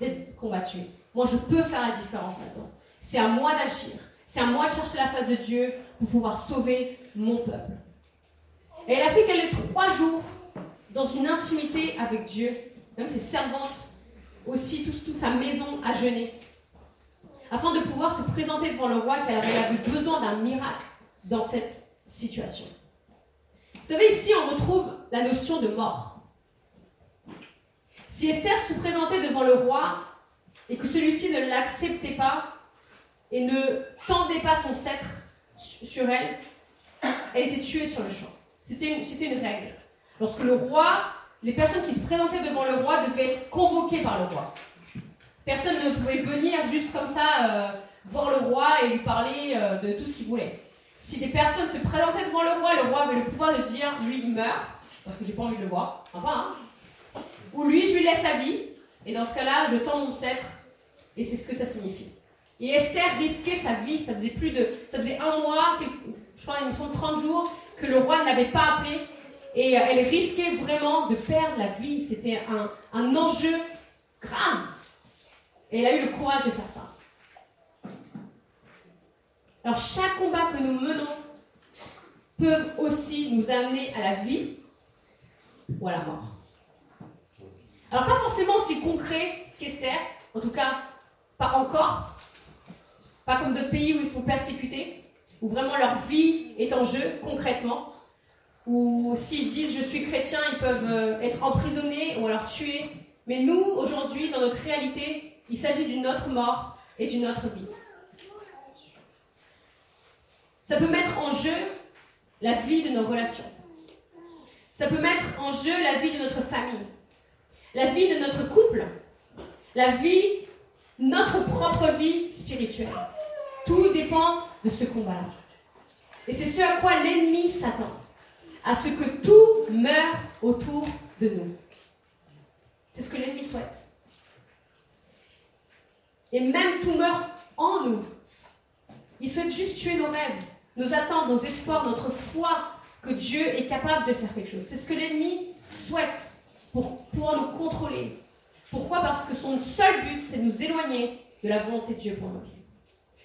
d'être combattu. Moi je peux faire la différence là-dedans. C'est à moi d'agir. C'est à moi de chercher la face de Dieu pour pouvoir sauver mon peuple. Et elle a pris qu'elle trois jours dans une intimité avec Dieu, même ses servantes, aussi toute sa maison à jeûner afin de pouvoir se présenter devant le roi car elle avait besoin d'un miracle dans cette situation. Vous savez, ici, on retrouve la notion de mort. Si Esther se présentait devant le roi et que celui-ci ne l'acceptait pas et ne tendait pas son sceptre sur elle, elle était tuée sur le champ. C'était une, une règle. Lorsque le roi, les personnes qui se présentaient devant le roi devaient être convoquées par le roi. Personne ne pouvait venir juste comme ça euh, voir le roi et lui parler euh, de tout ce qu'il voulait. Si des personnes se présentaient devant le roi, le roi avait le pouvoir de dire lui il meurt, parce que j'ai pas envie de le voir, enfin, hein. ou lui je lui laisse la vie, et dans ce cas-là je tends mon sceptre, et c'est ce que ça signifie. Et Esther risquait sa vie, ça faisait plus de, ça faisait un mois, je crois une sont 30 jours, que le roi ne l'avait pas appelé, et euh, elle risquait vraiment de perdre la vie. C'était un, un enjeu grave. Et elle a eu le courage de faire ça. Alors chaque combat que nous menons peut aussi nous amener à la vie ou à la mort. Alors pas forcément aussi concret qu'Esther, en tout cas pas encore, pas comme d'autres pays où ils sont persécutés, où vraiment leur vie est en jeu concrètement, ou s'ils disent je suis chrétien, ils peuvent euh, être emprisonnés ou alors tués. Mais nous, aujourd'hui, dans notre réalité, il s'agit d'une autre mort et d'une autre vie. Ça peut mettre en jeu la vie de nos relations. Ça peut mettre en jeu la vie de notre famille, la vie de notre couple, la vie, notre propre vie spirituelle. Tout dépend de ce combat-là. Et c'est ce à quoi l'ennemi s'attend, à ce que tout meure autour de nous. C'est ce que l'ennemi souhaite. Et même tout meurt en nous. Il souhaite juste tuer nos rêves, nos attentes, nos espoirs, notre foi que Dieu est capable de faire quelque chose. C'est ce que l'ennemi souhaite pour pouvoir nous contrôler. Pourquoi? Parce que son seul but, c'est de nous éloigner de la volonté de Dieu pour vies.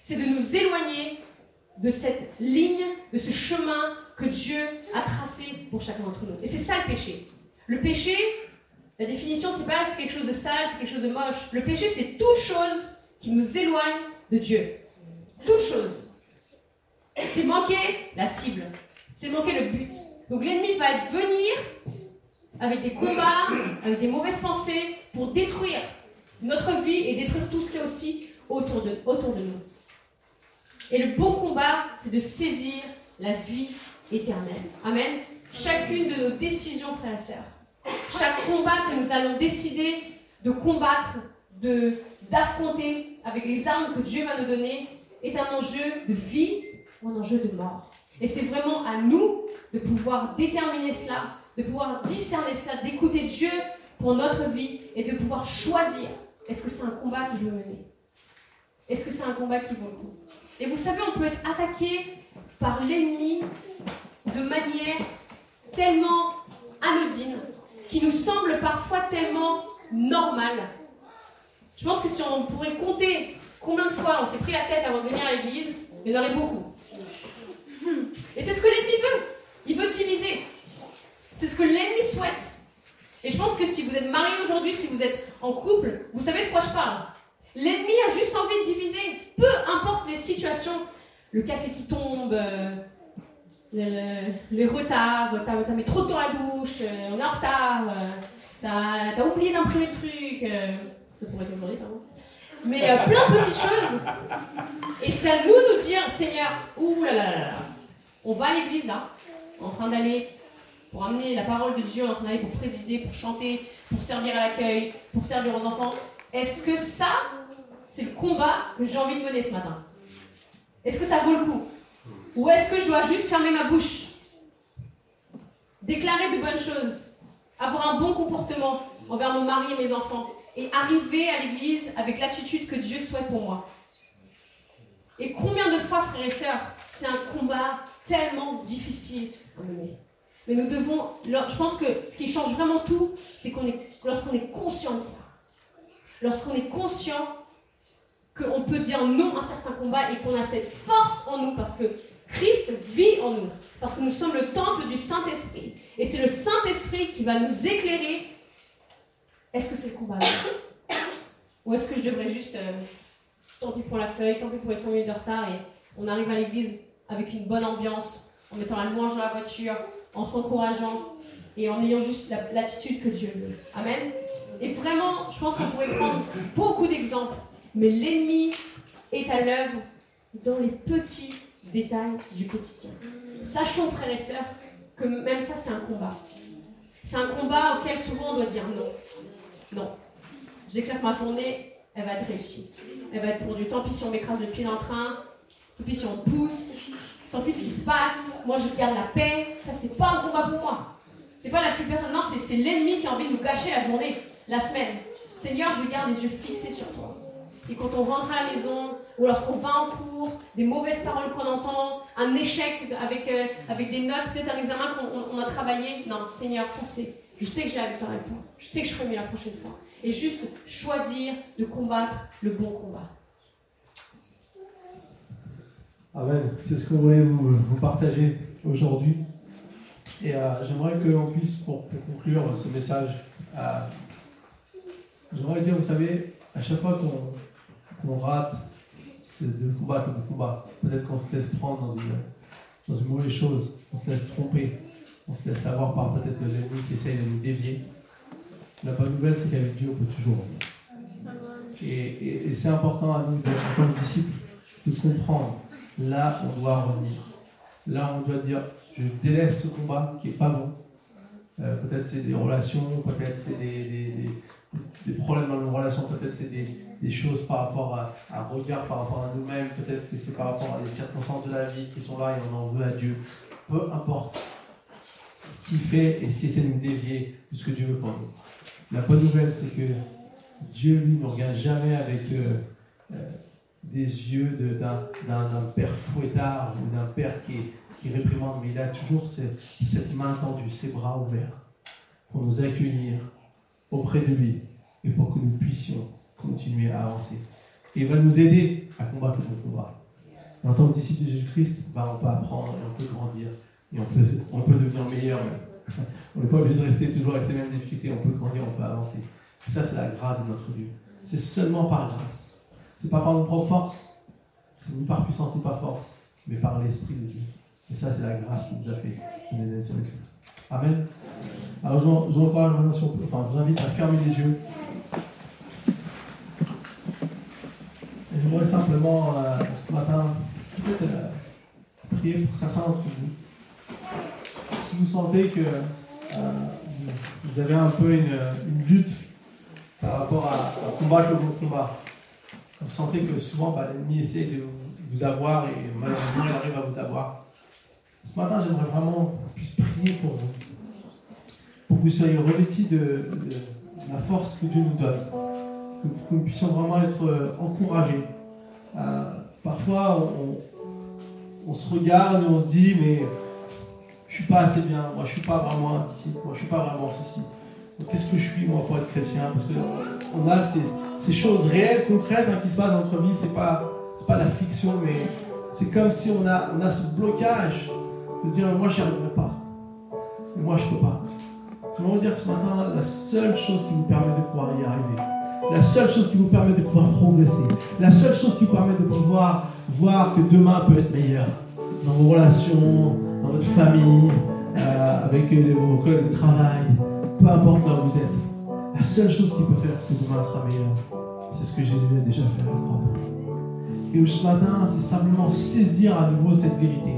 C'est de nous éloigner de cette ligne, de ce chemin que Dieu a tracé pour chacun d'entre nous. Et c'est ça le péché. Le péché, la définition, c'est pas quelque chose de sale, c'est quelque chose de moche. Le péché, c'est toute chose qui nous éloigne de Dieu. Toute chose. C'est manquer la cible. C'est manquer le but. Donc l'ennemi va venir avec des combats, avec des mauvaises pensées pour détruire notre vie et détruire tout ce qui est aussi autour de, autour de nous. Et le bon combat, c'est de saisir la vie éternelle. Amen. Chacune de nos décisions, frères et sœurs, chaque combat que nous allons décider de combattre, de d'affronter avec les armes que Dieu va nous donner est un enjeu de vie ou un enjeu de mort. Et c'est vraiment à nous de pouvoir déterminer cela, de pouvoir discerner cela, d'écouter Dieu pour notre vie et de pouvoir choisir est-ce que c'est un combat que je veux mener? Est-ce que c'est un combat qui vaut le coup? Et vous savez, on peut être attaqué par l'ennemi de manière tellement anodine, qui nous semble parfois tellement normal. Je pense que si on pourrait compter combien de fois on s'est pris la tête avant de venir à l'église, il y en aurait beaucoup. Et c'est ce que l'ennemi veut. Il veut diviser. C'est ce que l'ennemi souhaite. Et je pense que si vous êtes marié aujourd'hui, si vous êtes en couple, vous savez de quoi je parle. L'ennemi a juste envie de diviser. Peu importe les situations, le café qui tombe, euh, les retards, t'as mis trop de temps à la douche, euh, on est en retard, euh, t'as oublié d'imprimer le truc. ça pourrait être aujourd'hui, ça, Mais plein de petites choses. Et c'est à nous de nous dire, Seigneur, ouh là là, on va à l'église là, en train d'aller pour amener la parole de Dieu, en train d'aller pour présider, pour chanter, pour servir à l'accueil, pour servir aux enfants. Est-ce que ça, c'est le combat que j'ai envie de mener ce matin? Est-ce que ça vaut le coup? Ou est-ce que je dois juste fermer ma bouche? Déclarer de bonnes choses, avoir un bon comportement envers mon mari et mes enfants, et arriver à l'église avec l'attitude que Dieu souhaite pour moi. Et combien de fois, frères et sœurs, c'est un combat tellement difficile à mener. Mais nous devons, je pense que ce qui change vraiment tout, c'est qu'on est, lorsqu'on est conscient de ça. Lorsqu'on est conscient qu'on peut dire non à certains combats et qu'on a cette force en nous parce que Christ vit en nous, parce que nous sommes le temple du Saint-Esprit. Et c'est le Saint-Esprit qui va nous éclairer. Est-ce que c'est le combat Ou est-ce que je devrais juste, euh, tant pis pour la feuille, tant pis pour les 5 minutes de retard, et on arrive à l'église avec une bonne ambiance, en mettant la louange dans la voiture, en s'encourageant et en ayant juste l'attitude que Dieu veut. Amen. Et vraiment, je pense qu'on pourrait prendre beaucoup d'exemples, mais l'ennemi est à l'œuvre dans les petits détails du quotidien. Sachons, frères et sœurs, que même ça, c'est un combat. C'est un combat auquel souvent on doit dire non. Non. J'éclaire que ma journée, elle va être réussie. Elle va être pour du tant pis si on m'écrase le pied dans le train, tant pis si on pousse, tant pis ce qui se passe, moi je garde la paix, ça c'est pas un combat pour moi. C'est pas la petite personne, non, c'est l'ennemi qui a envie de nous gâcher la journée, la semaine. Seigneur, je garde les yeux fixés sur toi. Et quand on rentre à la maison, ou lorsqu'on va en cours, des mauvaises paroles qu'on entend, un échec avec, euh, avec des notes, peut-être un examen qu'on a travaillé, non, Seigneur, ça c'est, je sais que j'ai la victoire avec toi, je sais que je ferai mieux la prochaine fois. Et juste choisir de combattre le bon combat. Amen. C'est ce qu'on voulait vous, partager aujourd'hui. Et euh, j'aimerais qu'on puisse, pour, conclure ce message, euh, j'aimerais dire, vous savez, à chaque fois qu'on rate de combattre le combat, peut-être qu'on se laisse prendre dans une, mauvaise chose, on se laisse tromper, on se laisse avoir par peut-être l'ennemi qui essaye de nous dévier. La bonne nouvelle, c'est qu'avec Dieu, on peut toujours. Et, et c'est important à nous, en tant que disciples, de comprendre là on doit revenir. Là on doit dire, je délaisse ce combat qui n'est pas bon. Euh, peut-être c'est des relations, peut-être c'est des, des, problèmes dans nos relations, peut-être c'est des, choses par rapport à, un regard, par rapport à nous-mêmes, peut-être que c'est par rapport à des circonstances de la vie qui sont là et on en veut à Dieu. Peu importe ce qu'il fait et si c'est de nous dévier de ce que Dieu veut pour nous. La bonne nouvelle, c'est que Dieu, lui, ne regarde jamais avec euh, euh, des yeux d'un père fouettard ou d'un père qui, qui réprimande, mais il a toujours cette, cette main tendue, ses bras ouverts pour nous accueillir auprès de lui et pour que nous puissions continuer à avancer. Et il va nous aider à combattre le combat. En tant que disciple de Jésus-Christ, bah, on peut apprendre et on peut grandir et on peut, on peut devenir meilleur. On n'est pas obligé de rester toujours avec les mêmes difficultés, on peut grandir, on peut avancer. Et ça, c'est la grâce de notre Dieu. C'est seulement par grâce. C'est pas par notre propre force, c'est ni par puissance ni par force, mais par l'Esprit de Dieu. Et ça, c'est la grâce qui nous a fait. Amen. Alors, je enfin, je vous invite à fermer les yeux. Et j'aimerais simplement, euh, ce matin, peut-être euh, prier pour certains d'entre vous. Si vous sentez que euh, vous avez un peu une, lutte par rapport à, à combattre le bon combat, vous sentez que souvent bah, l'ennemi essaie de vous avoir et malheureusement il arrive à vous avoir. Ce matin, j'aimerais vraiment puisse prier pour vous, pour que vous soyez revêtis de, la force que Dieu nous donne, que, nous puissions vraiment être euh, encouragés. Euh, parfois, on, se regarde et on se dit, mais je ne suis pas assez bien, moi je ne suis pas vraiment un disciple, moi je ne suis pas vraiment ceci, Qu'est-ce que je suis moi pour être chrétien? Parce qu'on a ces, choses réelles, concrètes hein, qui se passent dans notre vie. C'est pas, pas la fiction, mais c'est comme si on a, on a ce blocage de dire moi j'y arriverai pas. Et moi je peux pas. Je vous dire que ce matin, la seule chose qui vous permet de pouvoir y arriver, la seule chose qui vous permet de pouvoir progresser, la seule chose qui vous permet de pouvoir voir que demain peut être meilleur dans vos relations, dans votre famille, euh, avec vos collègues de travail, peu importe là où vous êtes. La seule chose qui peut faire que demain sera meilleur, c'est ce que Jésus a déjà fait à la croix. Et ce matin, c'est simplement saisir à nouveau cette vérité,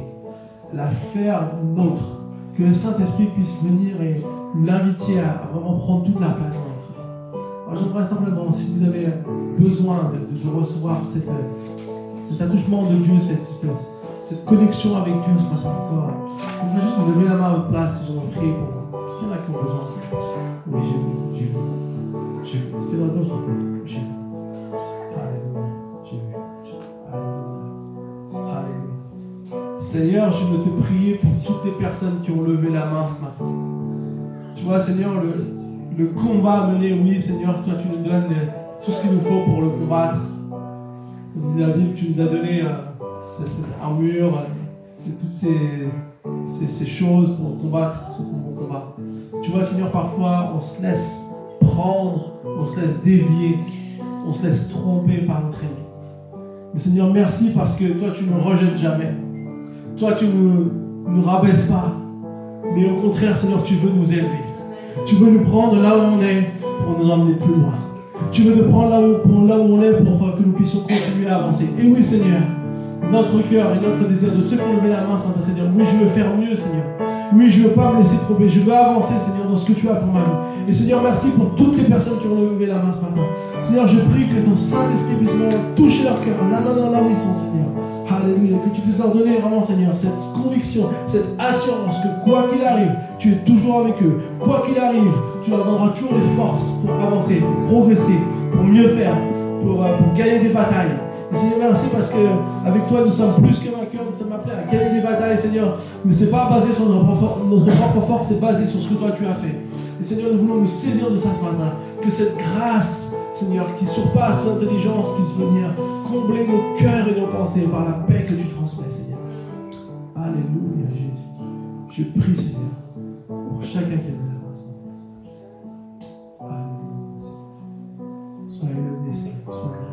la faire nôtre, que le Saint-Esprit puisse venir et l'inviter à vraiment prendre toute la place. Alors j'aimerais simplement, si vous avez besoin de, recevoir cet attouchement de Dieu, cette, cette, connexion avec Dieu ce matin encore, j'aimerais juste vous lever la main à votre place si j'en prie pour vous. Est-ce qu'il y en a qui ont besoin de Oui, j'ai vu, j'ai vu. J'ai vu. Est-ce qu'il y en a d'autres? J'ai vu. Alléluia. J'ai vu. Alléluia. Alléluia. Seigneur, je veux te prier pour toutes les personnes qui ont levé la main ce matin. Tu vois, Seigneur, le, le combat mené, oui, Seigneur, toi, tu nous donnes tout ce qu'il nous faut pour le combattre. La Bible, tu nous as donné euh, cette armure, et toutes ces choses pour combattre ce combat. Tu vois, Seigneur, parfois on se laisse prendre, on se laisse dévier, on se laisse tromper par notre ennemi. Mais Seigneur, merci parce que toi, tu ne rejettes jamais. Toi, tu ne nous, nous rabaisses pas. Mais au contraire, Seigneur, tu veux nous élever. Tu veux nous prendre là où on est pour nous emmener plus loin. Tu veux nous prendre là où, là où on est pour que nous puissions continuer à avancer. Et oui, Seigneur, notre cœur et notre désir de ceux qui ont levé la main ce matin, Seigneur. Oui, je veux faire mieux, Seigneur. Oui, je ne veux pas me laisser tromper. Je veux avancer, Seigneur, dans ce que tu as pour ma vie. Et Seigneur, merci pour toutes les personnes qui ont levé la main ce matin. Seigneur, je prie que ton Saint-Esprit puisse toucher leur cœur, la main dans la main, Seigneur. Que tu puisses leur donner vraiment, Seigneur, cette conviction, cette assurance que quoi qu'il arrive, tu es toujours avec eux. Quoi qu'il arrive, tu leur donneras toujours les forces pour avancer, pour progresser, pour mieux faire, pour, euh, pour gagner des batailles. Seigneur, merci parce que avec toi, nous sommes plus que vainqueurs. Nous sommes appelés à gagner des batailles, Seigneur. Mais ce n'est pas basé sur notre propre force, c'est basé sur ce que toi tu as fait. Et Seigneur, nous voulons nous saisir de ça ce matin. Que cette grâce, Seigneur, qui surpasse l'intelligence, puisse venir combler nos cœurs et nos pensées par la paix que tu transmets, Seigneur. Alléluia, Jésus. Je prie, Seigneur, pour chacun qui est là. Alléluia. Sois élevé, Seigneur.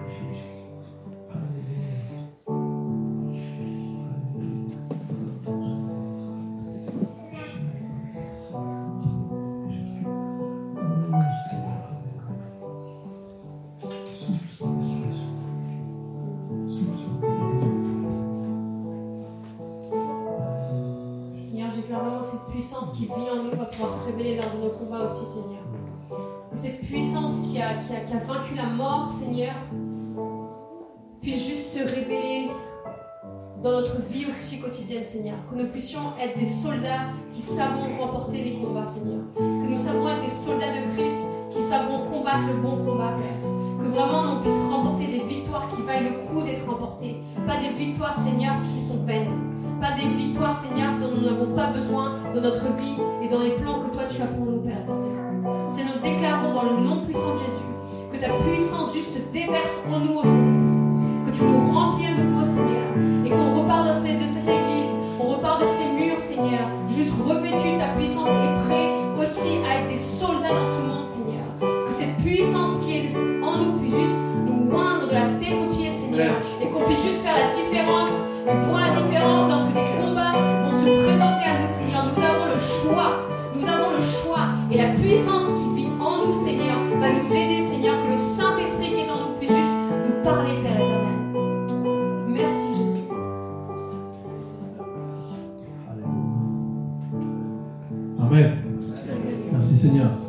Seigneur. Que cette puissance qui a, qui, a, vaincu la mort, Seigneur, puisse juste se révéler dans notre vie aussi quotidienne, Seigneur. Que nous puissions être des soldats qui savons remporter les combats, Seigneur. Que nous savons être des soldats de Christ qui savons combattre le bon combat, Père. Que vraiment on puisse remporter des victoires qui valent le coup d'être remportées. Pas des victoires, Seigneur, qui sont vaines. Pas des victoires, Seigneur, dont nous n'avons pas besoin dans notre vie et dans les plans que toi tu as pour nous, Père. C'est nous déclarons dans le nom puissant de Jésus que ta puissance juste déverse en nous aujourd'hui. Que tu nous remplis à nouveau, Seigneur. Et qu'on repart de cette, de cette église, on repart de ces murs, Seigneur. Juste revêtu de ta puissance et prêt aussi à être des soldats dans ce monde, Seigneur. Que cette puissance qui est en nous puisse juste nous moindre de la tête aux pieds, Seigneur. Et qu'on puisse juste faire la différence et voir la différence lorsque des combats vont se présenter à nous, Seigneur. Nous avons le choix. Nous avons le choix. Et la puissance Seigneur, va nous aider, Seigneur, que le Saint-Esprit qui est en nous puisse juste nous parler, Père éternel. Merci, Jésus. Amen. Merci, Seigneur.